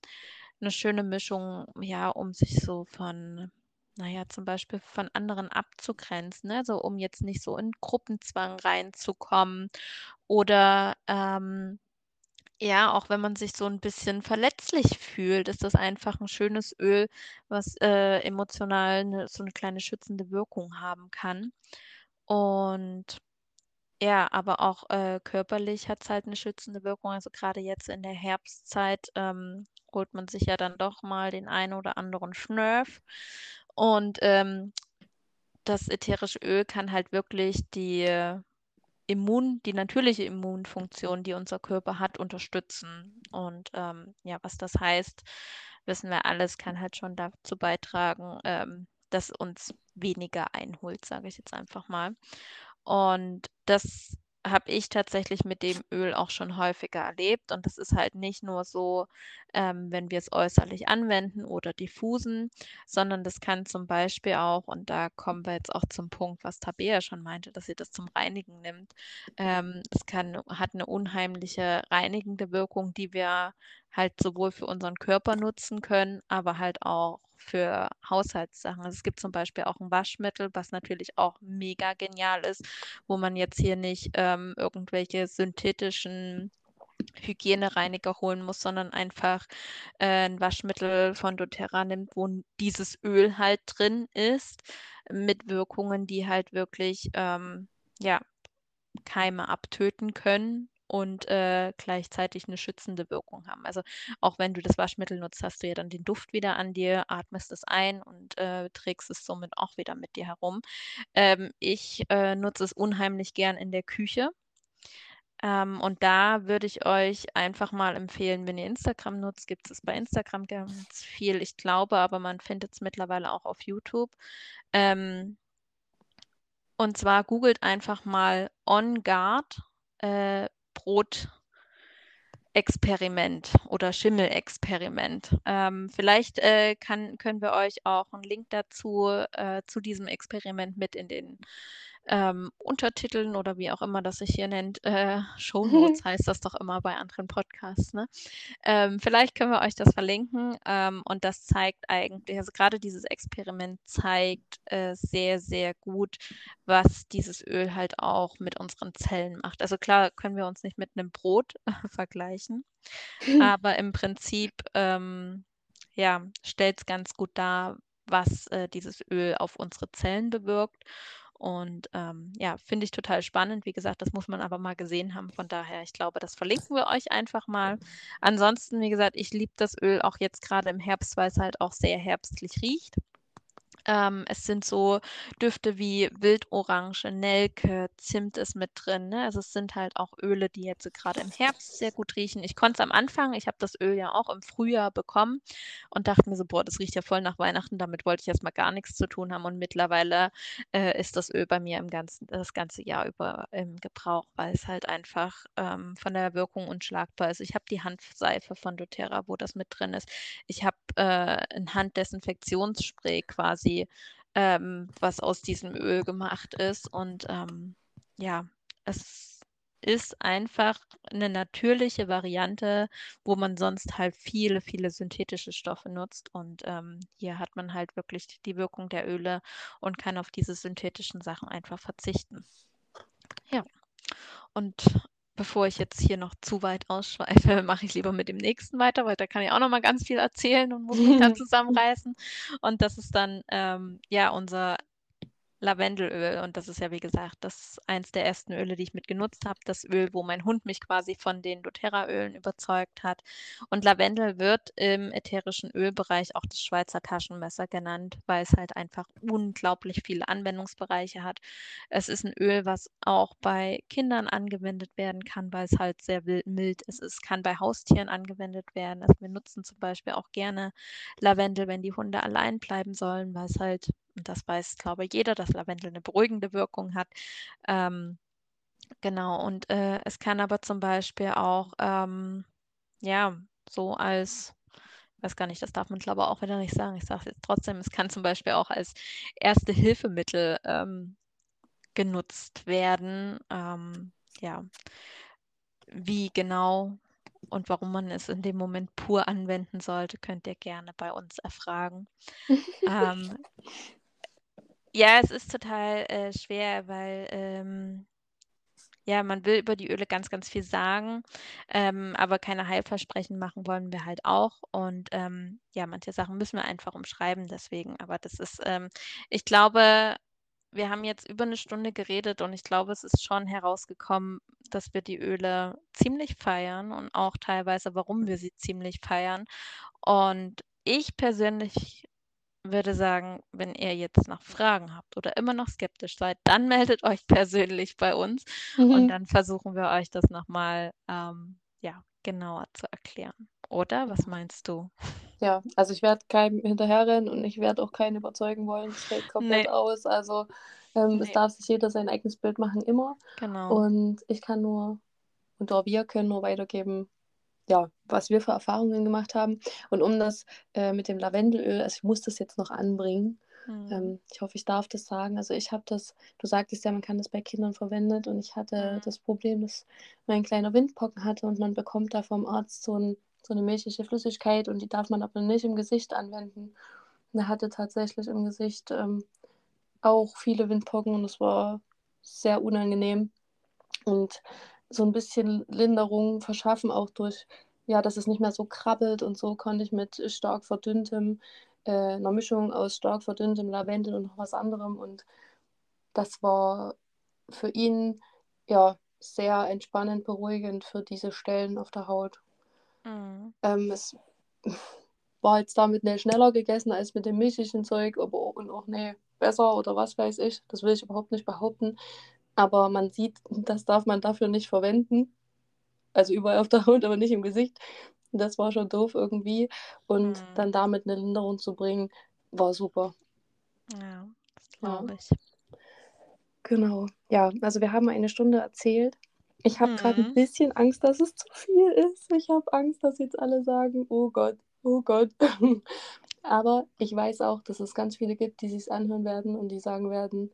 [SPEAKER 1] 'ne schöne Mischung, ja, um sich so von na ja, zum Beispiel von anderen abzugrenzen, ne? So, um jetzt nicht so in Gruppenzwang reinzukommen oder, ähm, ja, auch wenn man sich so 'n bisschen verletzlich fühlt, ist das einfach 'n schönes Öl, was, äh, emotional 'ne so 'ne kleine schützende Wirkung haben kann. Und ja, aber auch, äh, körperlich hat's halt 'ne schützende Wirkung. Also, grade jetzt in der Herbstzeit, ähm, holt man sich ja dann doch mal den einen oder anderen Schnörf. Und, ähm, das ätherische Öl kann halt wirklich die Immun die natürliche Immunfunktion, die unser Körper hat, unterstützen. Und, ähm, ja, was das heißt, wissen wir alle, es kann halt schon dazu beitragen, ähm, dass uns weniger einholt, sage ich jetzt einfach mal. Und das habe ich tatsächlich mit dem Öl auch schon häufiger erlebt. Und das ist halt nicht nur so, ähm, wenn wir es äußerlich anwenden oder diffusen, sondern das kann zum Beispiel auch, und da kommen wir jetzt auch zum Punkt, was Tabea schon meinte, dass sie das zum Reinigen nimmt. Ähm, es kann, hat eine unheimliche reinigende Wirkung, die wir halt sowohl für unseren Körper nutzen können, aber halt auch für Haushaltssachen. Also es gibt zum Beispiel auch ein Waschmittel, was natürlich auch mega genial ist, wo man jetzt hier nicht ähm, irgendwelche synthetischen Hygienereiniger holen muss, sondern einfach äh, ein Waschmittel von doTERRA nimmt, wo dieses Öl halt drin ist, mit Wirkungen, die halt wirklich ähm, ja, Keime abtöten können und äh, gleichzeitig eine schützende Wirkung haben. Also auch wenn du das Waschmittel nutzt, hast du ja dann den Duft wieder an dir, atmest es ein und äh, trägst es somit auch wieder mit dir herum. Ähm, ich äh, nutze es unheimlich gern in der Küche. Ähm, und da würde ich euch einfach mal empfehlen, wenn ihr Instagram nutzt, gibt es bei Instagram ganz viel. Ich glaube, aber man findet es mittlerweile auch auf YouTube. Ähm, und zwar googelt einfach mal On Guard äh, Brotexperiment oder Schimmelexperiment. Ähm, vielleicht äh, kann, können wir euch auch einen Link dazu äh, zu diesem Experiment mit in den ähm, Untertiteln oder wie auch immer das sich hier nennt. Äh, Show Notes heißt das doch immer bei anderen Podcasts. Ne? Ähm, vielleicht können wir euch das verlinken ähm, und das zeigt eigentlich, also gerade dieses Experiment zeigt äh, sehr, sehr gut, was dieses Öl halt auch mit unseren Zellen macht. Also klar können wir uns nicht mit einem Brot vergleichen, aber im Prinzip ähm, ja, stellt es ganz gut dar, was äh, dieses Öl auf unsere Zellen bewirkt. Und ähm, ja, finde ich total spannend. Wie gesagt, das muss man aber mal gesehen haben. Von daher, ich glaube, das verlinken wir euch einfach mal. Ansonsten, wie gesagt, ich liebe das Öl auch jetzt gerade im Herbst, weil es halt auch sehr herbstlich riecht. Ähm, es sind so Düfte wie Wildorange, Nelke, Zimt ist mit drin. Ne? Also es sind halt auch Öle, die jetzt gerade im Herbst sehr gut riechen. Ich konnte es am Anfang, ich habe das Öl ja auch im Frühjahr bekommen und dachte mir so, boah, das riecht ja voll nach Weihnachten, damit wollte ich erstmal gar nichts zu tun haben. Und mittlerweile äh, ist das Öl bei mir im ganzen, das ganze Jahr über im Gebrauch, weil es halt einfach ähm, von der Wirkung unschlagbar ist. Ich habe die Handseife von doTERRA, wo das mit drin ist. Ich habe äh, ein Handdesinfektionsspray quasi ähm, was aus diesem Öl gemacht ist. Und ähm, ja, es ist einfach eine natürliche Variante, wo man sonst halt viele, viele synthetische Stoffe nutzt. Und ähm, hier hat man halt wirklich die Wirkung der Öle und kann auf diese synthetischen Sachen einfach verzichten. Ja. Und bevor ich jetzt hier noch zu weit ausschweife, mache ich lieber mit dem nächsten weiter, weil da kann ich auch noch mal ganz viel erzählen und muss mich dann zusammenreißen. Und das ist dann ähm, ja unser Lavendelöl. Und das ist ja, wie gesagt, das eins der ersten Öle, die ich mit genutzt habe. Das Öl, wo mein Hund mich quasi von den doTERRA-Ölen überzeugt hat. Und Lavendel wird im ätherischen Ölbereich auch das Schweizer Taschenmesser genannt, weil es halt einfach unglaublich viele Anwendungsbereiche hat. Es ist ein Öl, was auch bei Kindern angewendet werden kann, weil es halt sehr mild ist. Es kann bei Haustieren angewendet werden. Also wir nutzen zum Beispiel auch gerne Lavendel, wenn die Hunde allein bleiben sollen, weil es halt und das weiß, glaube ich, jeder, dass Lavendel eine beruhigende Wirkung hat. Ähm, genau, und äh, es kann aber zum Beispiel auch, ähm, ja, so als, weiß gar nicht, das darf man glaube ich auch wieder nicht sagen. Ich sage es jetzt trotzdem, es kann zum Beispiel auch als erste Hilfemittel ähm, genutzt werden. Ähm, ja, wie genau und warum man es in dem Moment pur anwenden sollte, könnt ihr gerne bei uns erfragen. ähm, ja, es ist total äh, schwer, weil ähm, ja, man will über die Öle ganz, ganz viel sagen, ähm, aber keine Heilversprechen machen wollen wir halt auch. Und ähm, ja, manche Sachen müssen wir einfach umschreiben, deswegen. Aber das ist, ähm, ich glaube, wir haben jetzt über eine Stunde geredet und ich glaube, es ist schon herausgekommen, dass wir die Öle ziemlich feiern und auch teilweise, warum wir sie ziemlich feiern. Und ich persönlich würde sagen, wenn ihr jetzt noch Fragen habt oder immer noch skeptisch seid, dann meldet euch persönlich bei uns mhm. und dann versuchen wir euch das nochmal ähm, ja, genauer zu erklären. Oder was meinst du?
[SPEAKER 2] Ja, also ich werde keinem hinterherrennen und ich werde auch keinen überzeugen wollen. Es fällt komplett nee. aus. Also Ähm,
[SPEAKER 1] Nee.
[SPEAKER 2] Es darf sich jeder sein eigenes Bild machen, immer.
[SPEAKER 1] Genau.
[SPEAKER 2] Und ich kann nur, und auch wir können nur weitergeben, ja, was wir für Erfahrungen gemacht haben. Und um das äh, mit dem Lavendelöl, also ich muss das jetzt noch anbringen.
[SPEAKER 1] Mhm.
[SPEAKER 2] Ähm, ich hoffe, ich darf das sagen. Also ich habe das, du sagtest ja, man kann das bei Kindern verwendet und ich hatte
[SPEAKER 1] Mhm.
[SPEAKER 2] das Problem, dass mein kleiner Windpocken hatte und man bekommt da vom Arzt so, ein, so eine milchige Flüssigkeit und die darf man aber nicht im Gesicht anwenden. Und er hatte tatsächlich im Gesicht ähm, auch viele Windpocken und es war sehr unangenehm. Und so ein bisschen Linderung verschaffen, auch durch, ja, dass es nicht mehr so krabbelt und so konnte ich mit stark verdünntem, äh, einer Mischung aus stark verdünntem Lavendel und noch was anderem. Und das war für ihn ja sehr entspannend, beruhigend für diese Stellen auf der Haut.
[SPEAKER 1] Mhm.
[SPEAKER 2] Ähm, es war jetzt damit nicht schneller gegessen als mit dem milchigen Zeug, aber und auch nicht besser oder was weiß ich. Das will ich überhaupt nicht behaupten. Aber man sieht, das darf man dafür nicht verwenden. Also überall auf der Haut, aber nicht im Gesicht. Das war schon doof irgendwie. Und
[SPEAKER 1] Mhm.
[SPEAKER 2] dann damit eine Linderung zu bringen, war super.
[SPEAKER 1] Ja, glaube ich.
[SPEAKER 2] Genau. Ja, also wir haben eine Stunde erzählt. Ich habe gerade ein
[SPEAKER 1] Mhm.
[SPEAKER 2] bisschen Angst, dass es zu viel ist. Ich habe Angst, dass jetzt alle sagen, oh Gott, oh Gott. Aber ich weiß auch, dass es ganz viele gibt, die sich anhören werden und die sagen werden,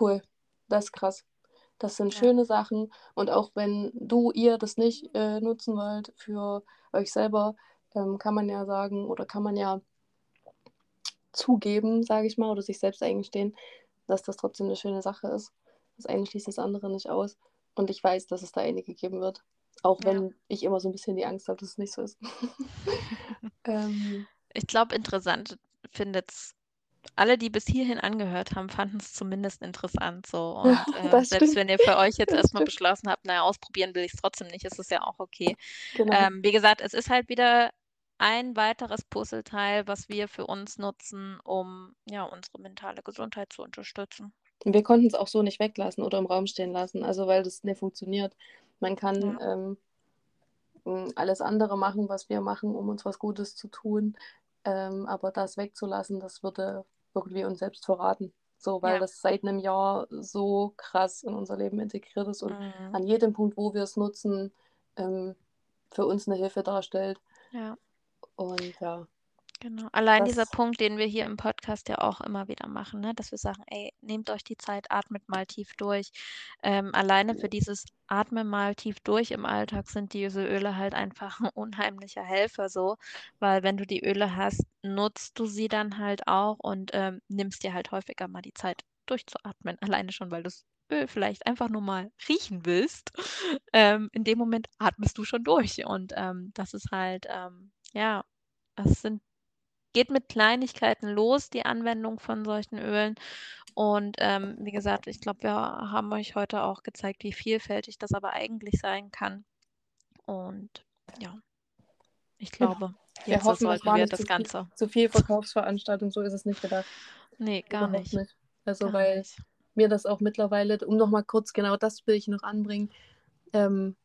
[SPEAKER 2] cool, das ist krass. Das sind
[SPEAKER 1] Ja.
[SPEAKER 2] schöne Sachen. Und auch wenn du, ihr das nicht äh, nutzen wollt für euch selber, ähm, kann man ja sagen oder kann man ja zugeben, sage ich mal, oder sich selbst eingestehen, dass das trotzdem eine schöne Sache ist. Das eine schließt das andere nicht aus. Und ich weiß, dass es da einige geben wird. Auch
[SPEAKER 1] Ja.
[SPEAKER 2] wenn ich immer so ein bisschen die Angst habe, dass es nicht so ist. ähm,
[SPEAKER 1] Ich glaube, interessant findet's alle, die bis hierhin angehört haben, fanden es zumindest interessant so. Und äh,
[SPEAKER 2] Das
[SPEAKER 1] selbst wenn ihr für euch jetzt erstmal beschlossen habt, naja, ausprobieren will ich es trotzdem nicht, ist es ja auch okay.
[SPEAKER 2] genau.
[SPEAKER 1] Ähm, wie gesagt, es ist halt wieder ein weiteres Puzzleteil, was wir für uns nutzen, um ja unsere mentale Gesundheit zu unterstützen.
[SPEAKER 2] Und wir konnten es auch so nicht weglassen oder im Raum stehen lassen, also weil das nicht funktioniert. Man kann ähm, m, alles andere machen, was wir machen, um uns was Gutes zu tun, ähm, aber das wegzulassen, das würde irgendwie uns selbst verraten. So, weil
[SPEAKER 1] Ja.
[SPEAKER 2] das seit einem Jahr so krass in unser Leben integriert ist und
[SPEAKER 1] Mhm.
[SPEAKER 2] an jedem Punkt, wo wir es nutzen, ähm, für uns eine Hilfe darstellt.
[SPEAKER 1] Ja,
[SPEAKER 2] Und ja,
[SPEAKER 1] genau. Allein dieser
[SPEAKER 2] das,
[SPEAKER 1] Punkt, den wir hier im Podcast ja auch immer wieder machen, ne? dass wir sagen, ey, nehmt euch die Zeit, atmet mal tief durch. Ähm, alleine für dieses Atme mal tief durch im Alltag sind diese Öle halt einfach ein unheimlicher Helfer so, weil wenn du die Öle hast, nutzt du sie dann halt auch und ähm, nimmst dir halt häufiger mal die Zeit durchzuatmen. Alleine schon, weil du das Öl vielleicht einfach nur mal riechen willst. Ähm, in dem Moment atmest du schon durch und ähm, das ist halt, ähm, ja, es sind geht mit Kleinigkeiten los, die Anwendung von solchen Ölen. Und ähm, wie gesagt, ich glaube, wir haben euch heute auch gezeigt, wie vielfältig das aber eigentlich sein kann. Und ja, ich
[SPEAKER 2] Genau.
[SPEAKER 1] glaube,
[SPEAKER 2] wir
[SPEAKER 1] jetzt
[SPEAKER 2] hoffen,
[SPEAKER 1] sollten wir
[SPEAKER 2] nicht
[SPEAKER 1] das
[SPEAKER 2] viel,
[SPEAKER 1] Ganze.
[SPEAKER 2] zu viel Verkaufsveranstaltung, so ist es nicht gedacht.
[SPEAKER 1] Nee, gar
[SPEAKER 2] Überhaupt
[SPEAKER 1] nicht.
[SPEAKER 2] Also,
[SPEAKER 1] Gar
[SPEAKER 2] weil
[SPEAKER 1] nicht.
[SPEAKER 2] mir das auch mittlerweile, um nochmal kurz genau das will ich noch anbringen, ähm,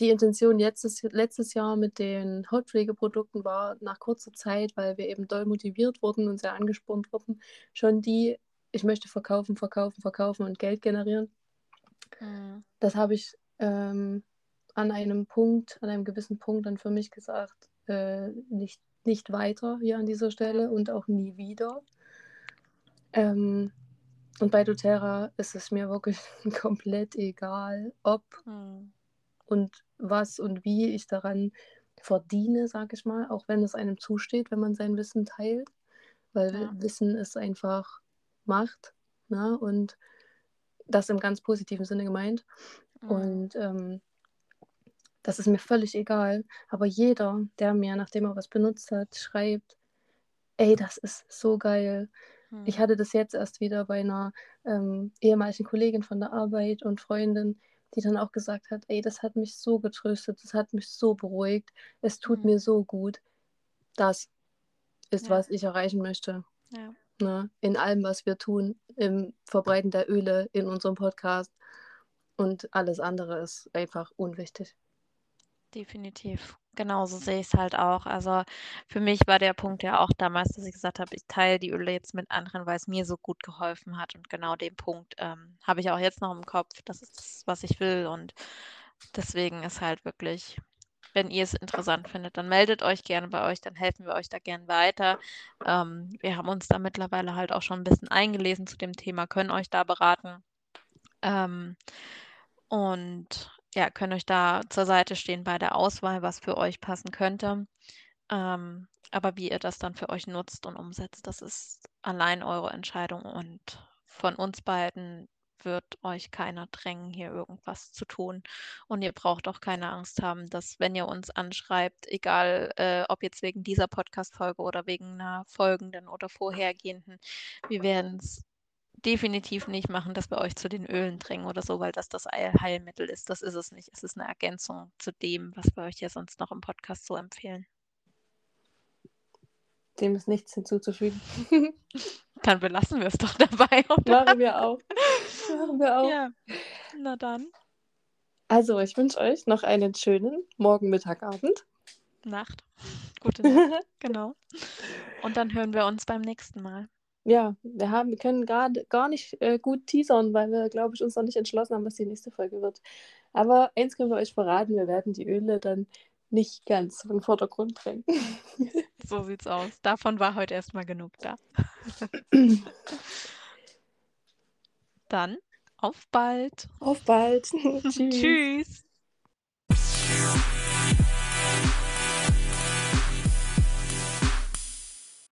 [SPEAKER 2] die Intention letztes, letztes Jahr mit den Hautpflegeprodukten war nach kurzer Zeit, weil wir eben doll motiviert wurden und sehr angespornt wurden, schon die, ich möchte verkaufen, verkaufen, verkaufen und Geld generieren.
[SPEAKER 1] Mhm.
[SPEAKER 2] Das habe ich ähm, an einem Punkt, an einem gewissen Punkt dann für mich gesagt, äh, nicht, nicht weiter hier an dieser Stelle und auch nie wieder. Ähm, und bei doTERRA ist es mir wirklich komplett egal, ob
[SPEAKER 1] Mhm.
[SPEAKER 2] Und was und wie ich daran verdiene, sage ich mal, auch wenn es einem zusteht, wenn man sein Wissen teilt, weil
[SPEAKER 1] Ja.
[SPEAKER 2] Wissen ist einfach Macht ne? und das im ganz positiven Sinne gemeint.
[SPEAKER 1] Mhm.
[SPEAKER 2] Und ähm, das ist mir völlig egal. Aber jeder, der mir, nachdem er was benutzt hat, schreibt, ey, das ist so geil. Ich
[SPEAKER 1] Mhm.
[SPEAKER 2] hatte das jetzt erst wieder bei einer ähm, ehemaligen Kollegin von der Arbeit und Freundin, die dann auch gesagt hat, ey, das hat mich so getröstet, das hat mich so beruhigt, es tut
[SPEAKER 1] Mhm.
[SPEAKER 2] mir so gut. Das ist,
[SPEAKER 1] Ja.
[SPEAKER 2] was ich erreichen möchte.
[SPEAKER 1] Ja.
[SPEAKER 2] Ne? In allem, was wir tun, im Verbreiten der Öle, in unserem Podcast. Und alles andere ist einfach unwichtig.
[SPEAKER 1] definitiv. Genauso sehe ich es halt auch. Also, für mich war der Punkt ja auch damals, dass ich gesagt habe, ich teile die Öle jetzt mit anderen, weil es mir so gut geholfen hat. Und genau den Punkt ähm, habe ich auch jetzt noch im Kopf. Das ist das, was ich will. Und deswegen ist halt wirklich, wenn ihr es interessant findet, dann meldet euch gerne bei euch, dann helfen wir euch da gern weiter. Ähm, wir haben uns da mittlerweile halt auch schon ein bisschen eingelesen zu dem Thema, können euch da beraten. Ähm, und ja, können euch da zur Seite stehen bei der Auswahl, was für euch passen könnte. Ähm, aber wie ihr das dann für euch nutzt und umsetzt, das ist allein eure Entscheidung und von uns beiden wird euch keiner drängen, hier irgendwas zu tun. Und ihr braucht auch keine Angst haben, dass wenn ihr uns anschreibt, egal äh, ob jetzt wegen dieser Podcast-Folge oder wegen einer folgenden oder vorhergehenden, wir werden es definitiv nicht machen, dass wir euch zu den Ölen drängen oder so, weil das das Heilmittel ist. Das ist es nicht. Es ist eine Ergänzung zu dem, was wir euch ja sonst noch im Podcast so empfehlen.
[SPEAKER 2] Dem ist nichts hinzuzufügen.
[SPEAKER 1] Dann belassen wir es doch dabei, oder?
[SPEAKER 2] Machen wir auch. Machen wir auch.
[SPEAKER 1] Ja, na dann.
[SPEAKER 2] Also, ich wünsche euch noch einen schönen Morgen, Mittag, Abend.
[SPEAKER 1] Nacht. Gute Nacht. genau. Und dann hören wir uns beim nächsten Mal.
[SPEAKER 2] Ja, wir haben, wir können gerade gar nicht äh, gut teasern, weil wir, glaube ich, uns noch nicht entschlossen haben, was die nächste Folge wird. Aber eins können wir euch verraten, wir werden die Öle dann nicht ganz in den Vordergrund drängen.
[SPEAKER 1] So sieht's aus. Davon war heute erstmal genug da. Dann auf bald.
[SPEAKER 2] Auf bald. Tschüss.
[SPEAKER 1] Tschüss.